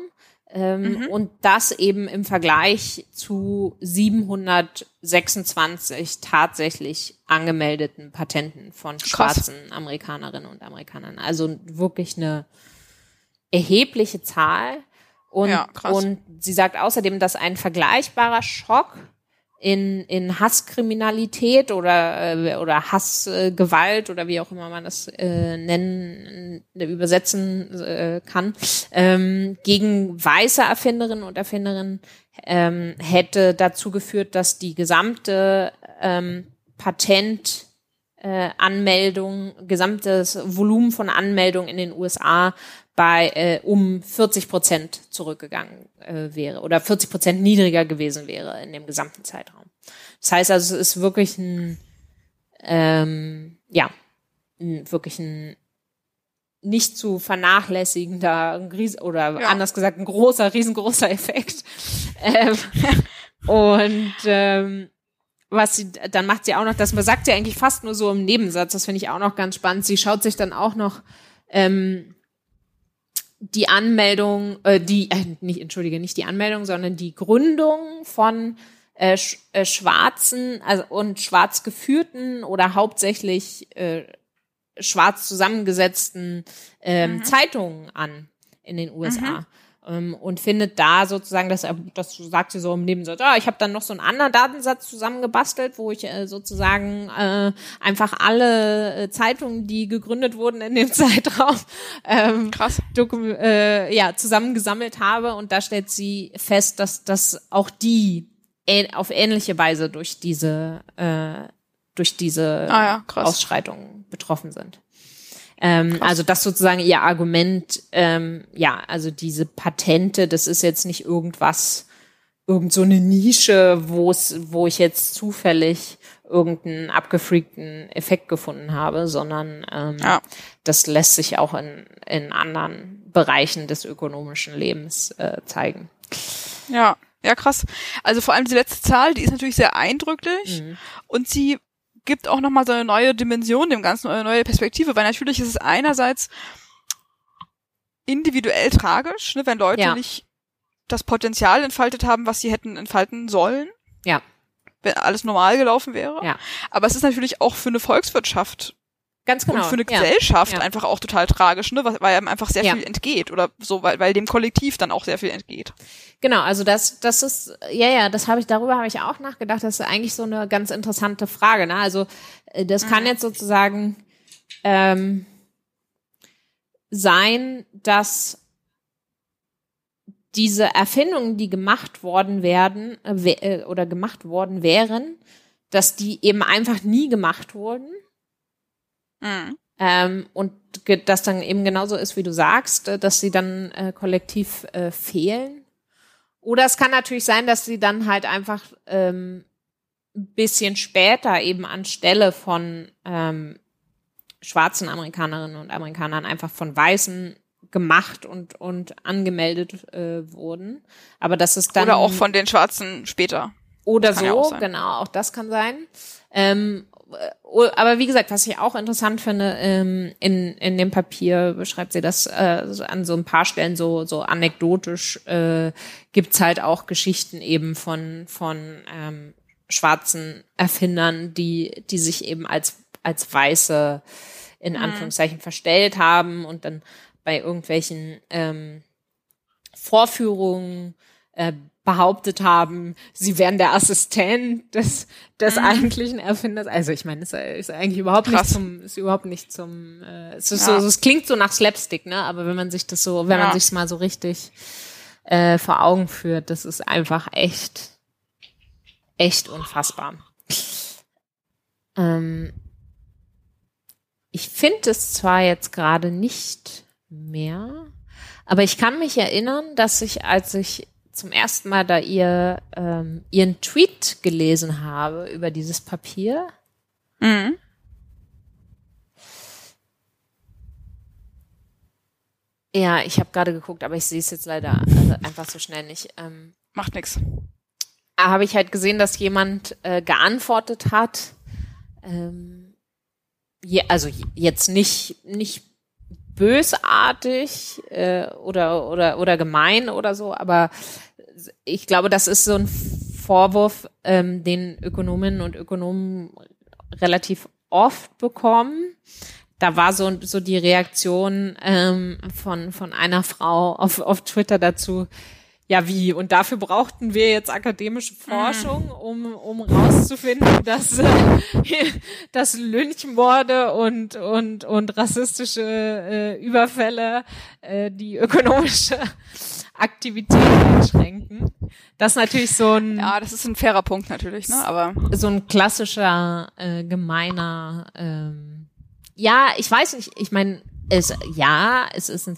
ähm, mhm. Und das eben im Vergleich zu 726 tatsächlich angemeldeten Patenten von schwarzen Krass. Amerikanerinnen und Amerikanern. Also wirklich eine erhebliche Zahl. Und, ja, und sie sagt außerdem, dass ein vergleichbarer Schock in, in Hasskriminalität oder, äh, oder Hassgewalt oder wie auch immer man das äh, nennen, äh, übersetzen äh, kann, ähm, gegen weiße Erfinderinnen und Erfinderinnen ähm, hätte dazu geführt, dass die gesamte ähm, Patent äh, Anmeldung, gesamtes Volumen von Anmeldungen in den USA bei äh, um 40 Prozent zurückgegangen äh, wäre oder 40 Prozent niedriger gewesen wäre in dem gesamten Zeitraum. Das heißt also, es ist wirklich ein ähm, ja ein, wirklich ein nicht zu vernachlässigender oder ja. anders gesagt ein großer, riesengroßer Effekt. ähm, und ähm, was sie, dann macht sie auch noch, das sagt sie eigentlich fast nur so im Nebensatz, das finde ich auch noch ganz spannend. Sie schaut sich dann auch noch ähm, die Anmeldung, äh, die, äh, nicht, entschuldige, nicht die Anmeldung, sondern die Gründung von äh, sch, äh, schwarzen also, und schwarz geführten oder hauptsächlich äh, schwarz zusammengesetzten ähm, mhm. Zeitungen an in den USA. Mhm und findet da sozusagen, dass er, das sagt sie so im Nebensatz, ah, ich habe dann noch so einen anderen Datensatz zusammengebastelt, wo ich äh, sozusagen äh, einfach alle äh, Zeitungen, die gegründet wurden in dem <laughs> Zeitraum, ähm, Krass. Äh, ja, zusammengesammelt habe und da stellt sie fest, dass, dass auch die auf ähnliche Weise durch diese äh, durch diese ah ja, Ausschreitungen betroffen sind. Ähm, also das sozusagen ihr Argument, ähm, ja, also diese Patente, das ist jetzt nicht irgendwas, irgend so eine Nische, wo es, wo ich jetzt zufällig irgendeinen abgefreakten Effekt gefunden habe, sondern ähm, ja. das lässt sich auch in, in anderen Bereichen des ökonomischen Lebens äh, zeigen. Ja, ja, krass. Also vor allem die letzte Zahl, die ist natürlich sehr eindrücklich mhm. und sie gibt auch nochmal so eine neue Dimension dem Ganzen, eine neue Perspektive, weil natürlich ist es einerseits individuell tragisch, ne, wenn Leute ja. nicht das Potenzial entfaltet haben, was sie hätten entfalten sollen. Ja. Wenn alles normal gelaufen wäre. Ja. Aber es ist natürlich auch für eine Volkswirtschaft Ganz genau. Und für eine ja. Gesellschaft ja. einfach auch total tragisch, ne? weil einem einfach sehr ja. viel entgeht oder so, weil, weil dem Kollektiv dann auch sehr viel entgeht. Genau, also das, das ist, ja, ja, das habe ich, darüber habe ich auch nachgedacht, das ist eigentlich so eine ganz interessante Frage. Ne? Also äh, das mhm. kann jetzt sozusagen ähm, sein, dass diese Erfindungen, die gemacht worden werden äh, äh oder gemacht worden wären, dass die eben einfach nie gemacht wurden Mhm. Ähm, und das dann eben genauso ist, wie du sagst, äh, dass sie dann äh, kollektiv äh, fehlen. Oder es kann natürlich sein, dass sie dann halt einfach ähm, ein bisschen später eben anstelle von ähm, schwarzen Amerikanerinnen und Amerikanern einfach von Weißen gemacht und, und angemeldet äh, wurden. Aber das ist dann. Oder auch von den Schwarzen später. Oder so, ja genau, auch das kann sein. Ähm, äh, aber wie gesagt, was ich auch interessant finde, ähm, in, in dem Papier beschreibt sie das äh, an so ein paar Stellen so, so anekdotisch, äh, gibt's halt auch Geschichten eben von, von ähm, schwarzen Erfindern, die, die sich eben als, als Weiße in mhm. Anführungszeichen mhm. verstellt haben und dann bei irgendwelchen ähm, Vorführungen äh, behauptet haben, sie wären der Assistent des, des mhm. eigentlichen Erfinders. Also ich meine, es ist eigentlich überhaupt Krass. nicht zum, ist überhaupt nicht zum, äh, es ist ja. so, es klingt so nach Slapstick, ne? Aber wenn man sich das so, wenn ja. man sich mal so richtig äh, vor Augen führt, das ist einfach echt, echt unfassbar. Ähm, ich finde es zwar jetzt gerade nicht mehr, aber ich kann mich erinnern, dass ich, als ich zum ersten Mal da ihr ähm, ihren Tweet gelesen habe über dieses Papier. Mhm. Ja, ich habe gerade geguckt, aber ich sehe es jetzt leider also einfach so schnell nicht. Ähm, Macht nix. Da habe ich halt gesehen, dass jemand äh, geantwortet hat. Ähm, je, also jetzt nicht nicht bösartig äh, oder oder oder gemein oder so, aber ich glaube, das ist so ein Vorwurf, ähm, den Ökonominnen und Ökonomen relativ oft bekommen. Da war so so die Reaktion ähm, von von einer Frau auf auf Twitter dazu ja, wie? Und dafür brauchten wir jetzt akademische Forschung, um, um rauszufinden, <laughs> dass, äh, <laughs> dass Lynchmorde und, und, und rassistische äh, Überfälle äh, die ökonomische <laughs> Aktivität einschränken. Das ist natürlich so ein. Ja, das ist ein fairer Punkt natürlich, ne? Aber. So ein klassischer, äh, gemeiner, ähm, ja, ich weiß nicht, ich meine, es, ja, es ist ein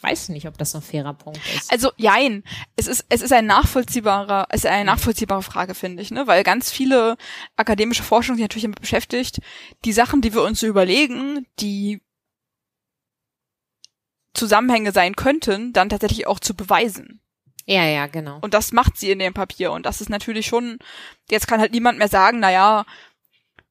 weiß nicht, ob das ein fairer Punkt ist. Also, jein. Es ist, es ist ein nachvollziehbarer, es ist eine nachvollziehbare Frage, finde ich, ne? Weil ganz viele akademische Forschung sich natürlich damit beschäftigt, die Sachen, die wir uns so überlegen, die Zusammenhänge sein könnten, dann tatsächlich auch zu beweisen. Ja, ja, genau. Und das macht sie in dem Papier. Und das ist natürlich schon, jetzt kann halt niemand mehr sagen, na ja,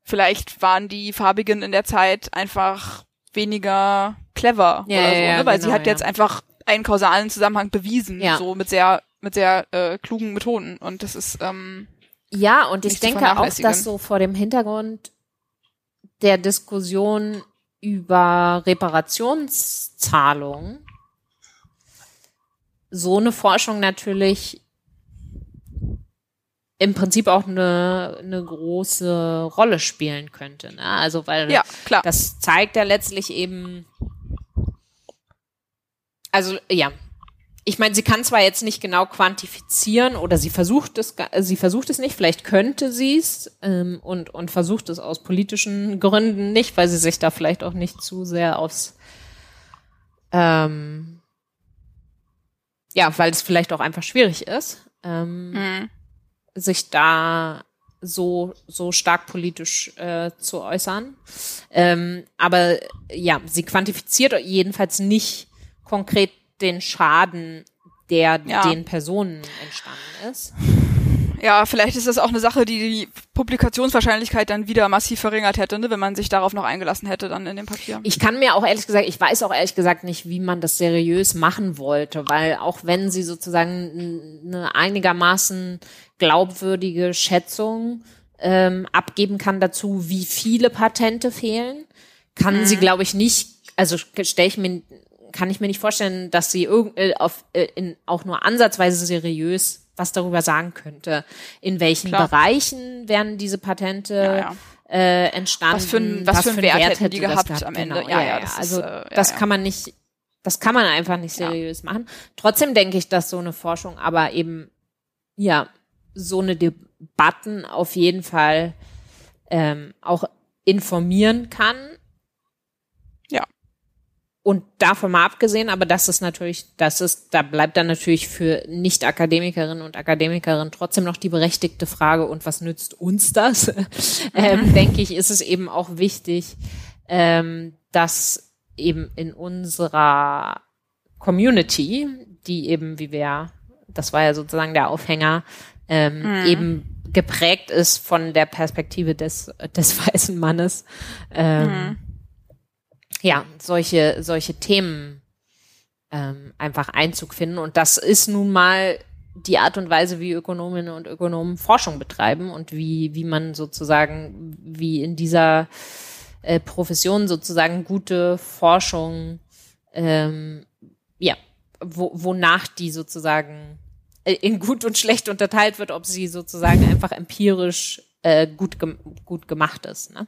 vielleicht waren die Farbigen in der Zeit einfach weniger clever Ja, oder so, ja, ne? weil genau, sie hat jetzt einfach einen kausalen Zusammenhang bewiesen, so mit sehr, mit sehr äh, klugen Methoden. Und das ist, ähm, Ja, und ich denke auch, dass so vor dem Hintergrund der Diskussion über Reparationszahlungen so eine Forschung natürlich im Prinzip auch eine, eine große Rolle spielen könnte. Ne? Also weil ja, das zeigt ja letztlich eben, also ja, ich meine, sie kann zwar jetzt nicht genau quantifizieren oder sie versucht es, sie versucht es nicht, vielleicht könnte sie es ähm, und und versucht es aus politischen Gründen nicht, weil sie sich da vielleicht auch nicht zu sehr aufs ähm, ja, weil es vielleicht auch einfach schwierig ist, ähm, Mhm. Sich da so so stark politisch äh, zu äußern. Ähm, aber ja, sie quantifiziert jedenfalls nicht konkret den Schaden, der Ja. den Personen entstanden ist. Ja, vielleicht ist das auch eine Sache, die die Publikationswahrscheinlichkeit dann wieder massiv verringert hätte, ne, wenn man sich darauf noch eingelassen hätte dann in dem Papier. Ich kann mir auch ehrlich gesagt, ich weiß auch ehrlich gesagt nicht, wie man das seriös machen wollte, weil auch wenn sie sozusagen eine einigermaßen glaubwürdige Schätzung ähm, abgeben kann dazu, wie viele Patente fehlen, kann sie, glaube ich, nicht, also stelle ich mir, kann ich mir nicht vorstellen, dass sie irgend, äh, auf, äh, in, auch nur ansatzweise seriös was darüber sagen könnte. In welchen Klar. Bereichen werden diese Patente Ja, ja. Äh, entstanden? Was für ein- was für einen Wert hätten die das gehabt am Ende? Genau. Ja, Ja, das ist, Also äh, ja, das kann man nicht, das kann man einfach nicht seriös machen. Trotzdem denke ich, dass so eine Forschung aber eben ja so eine Debatten auf jeden Fall ähm, auch informieren kann. Und davon mal abgesehen, aber das ist natürlich, das ist, da bleibt dann natürlich für Nicht-Akademikerinnen und Akademikerinnen trotzdem noch die berechtigte Frage, und was nützt uns das? <laughs> ähm, denke ich, ist es eben auch wichtig, ähm, dass eben in unserer Community, die eben, wie wir, das war ja sozusagen der Aufhänger, ähm, eben geprägt ist von der Perspektive des, des <laughs> weißen Mannes, ähm, ja, solche, solche Themen ähm, einfach Einzug finden. Und das ist nun mal die Art und Weise, wie Ökonominnen und Ökonomen Forschung betreiben und wie, wie man sozusagen, wie in dieser äh, Profession sozusagen gute Forschung, ähm, ja, wo, wonach die sozusagen äh, in gut und schlecht unterteilt wird, ob sie sozusagen einfach empirisch äh, gut, gem gut gemacht ist. Ne?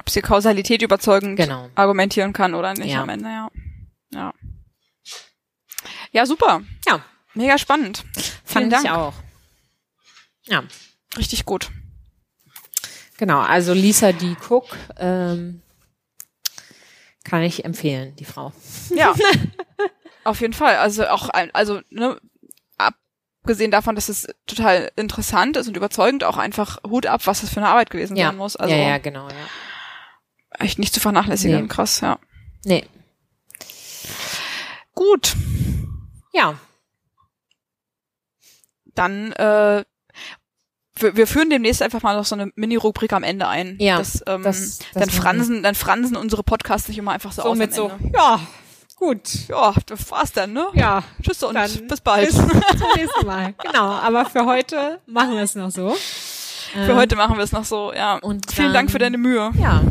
Ob sie Kausalität überzeugend Genau. argumentieren kann oder nicht Ja. am Ende, ja. Ja. Ja, super. Ja, Mega spannend. Vielen fand Dank. ich auch. Ja, Richtig gut. genau. Also Lisa D. Cook ähm, kann ich empfehlen, die Frau. Ja. <laughs> Auf jeden Fall. Also auch also, ne, abgesehen davon, dass es total interessant ist und überzeugend, auch einfach Hut ab, was das für eine Arbeit gewesen Ja, sein muss. Also ja, ja, genau, ja. Echt nicht zu vernachlässigen. Nee. Krass, ja. Nee, Gut. ja, Dann äh, wir, wir führen demnächst einfach mal noch so eine Mini-Rubrik am Ende ein. Ja, das, ähm, das- das dann wir. fransen, dann fransen unsere Podcasts nicht immer einfach so, aus somit am so, ja, gut, Ja, das war's dann, ne? ja, Tschüss und bis bald. bis zum <laughs> nächsten Mal. Genau, aber für heute machen wir es noch so. Für heute machen wir es noch so, ja. Und Vielen Dank für dann- deine Mühe. Ja,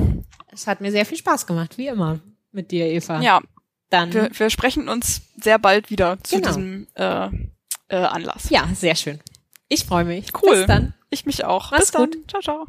es hat mir sehr viel Spaß gemacht, wie immer, mit dir, Eva. Ja, dann, wir, wir sprechen uns sehr bald wieder zu Genau. diesem äh, äh, Anlass. ja, sehr schön. Ich freue mich. Cool. Bis dann. Ich mich auch. Mach's Bis dann. gut. Ciao, ciao.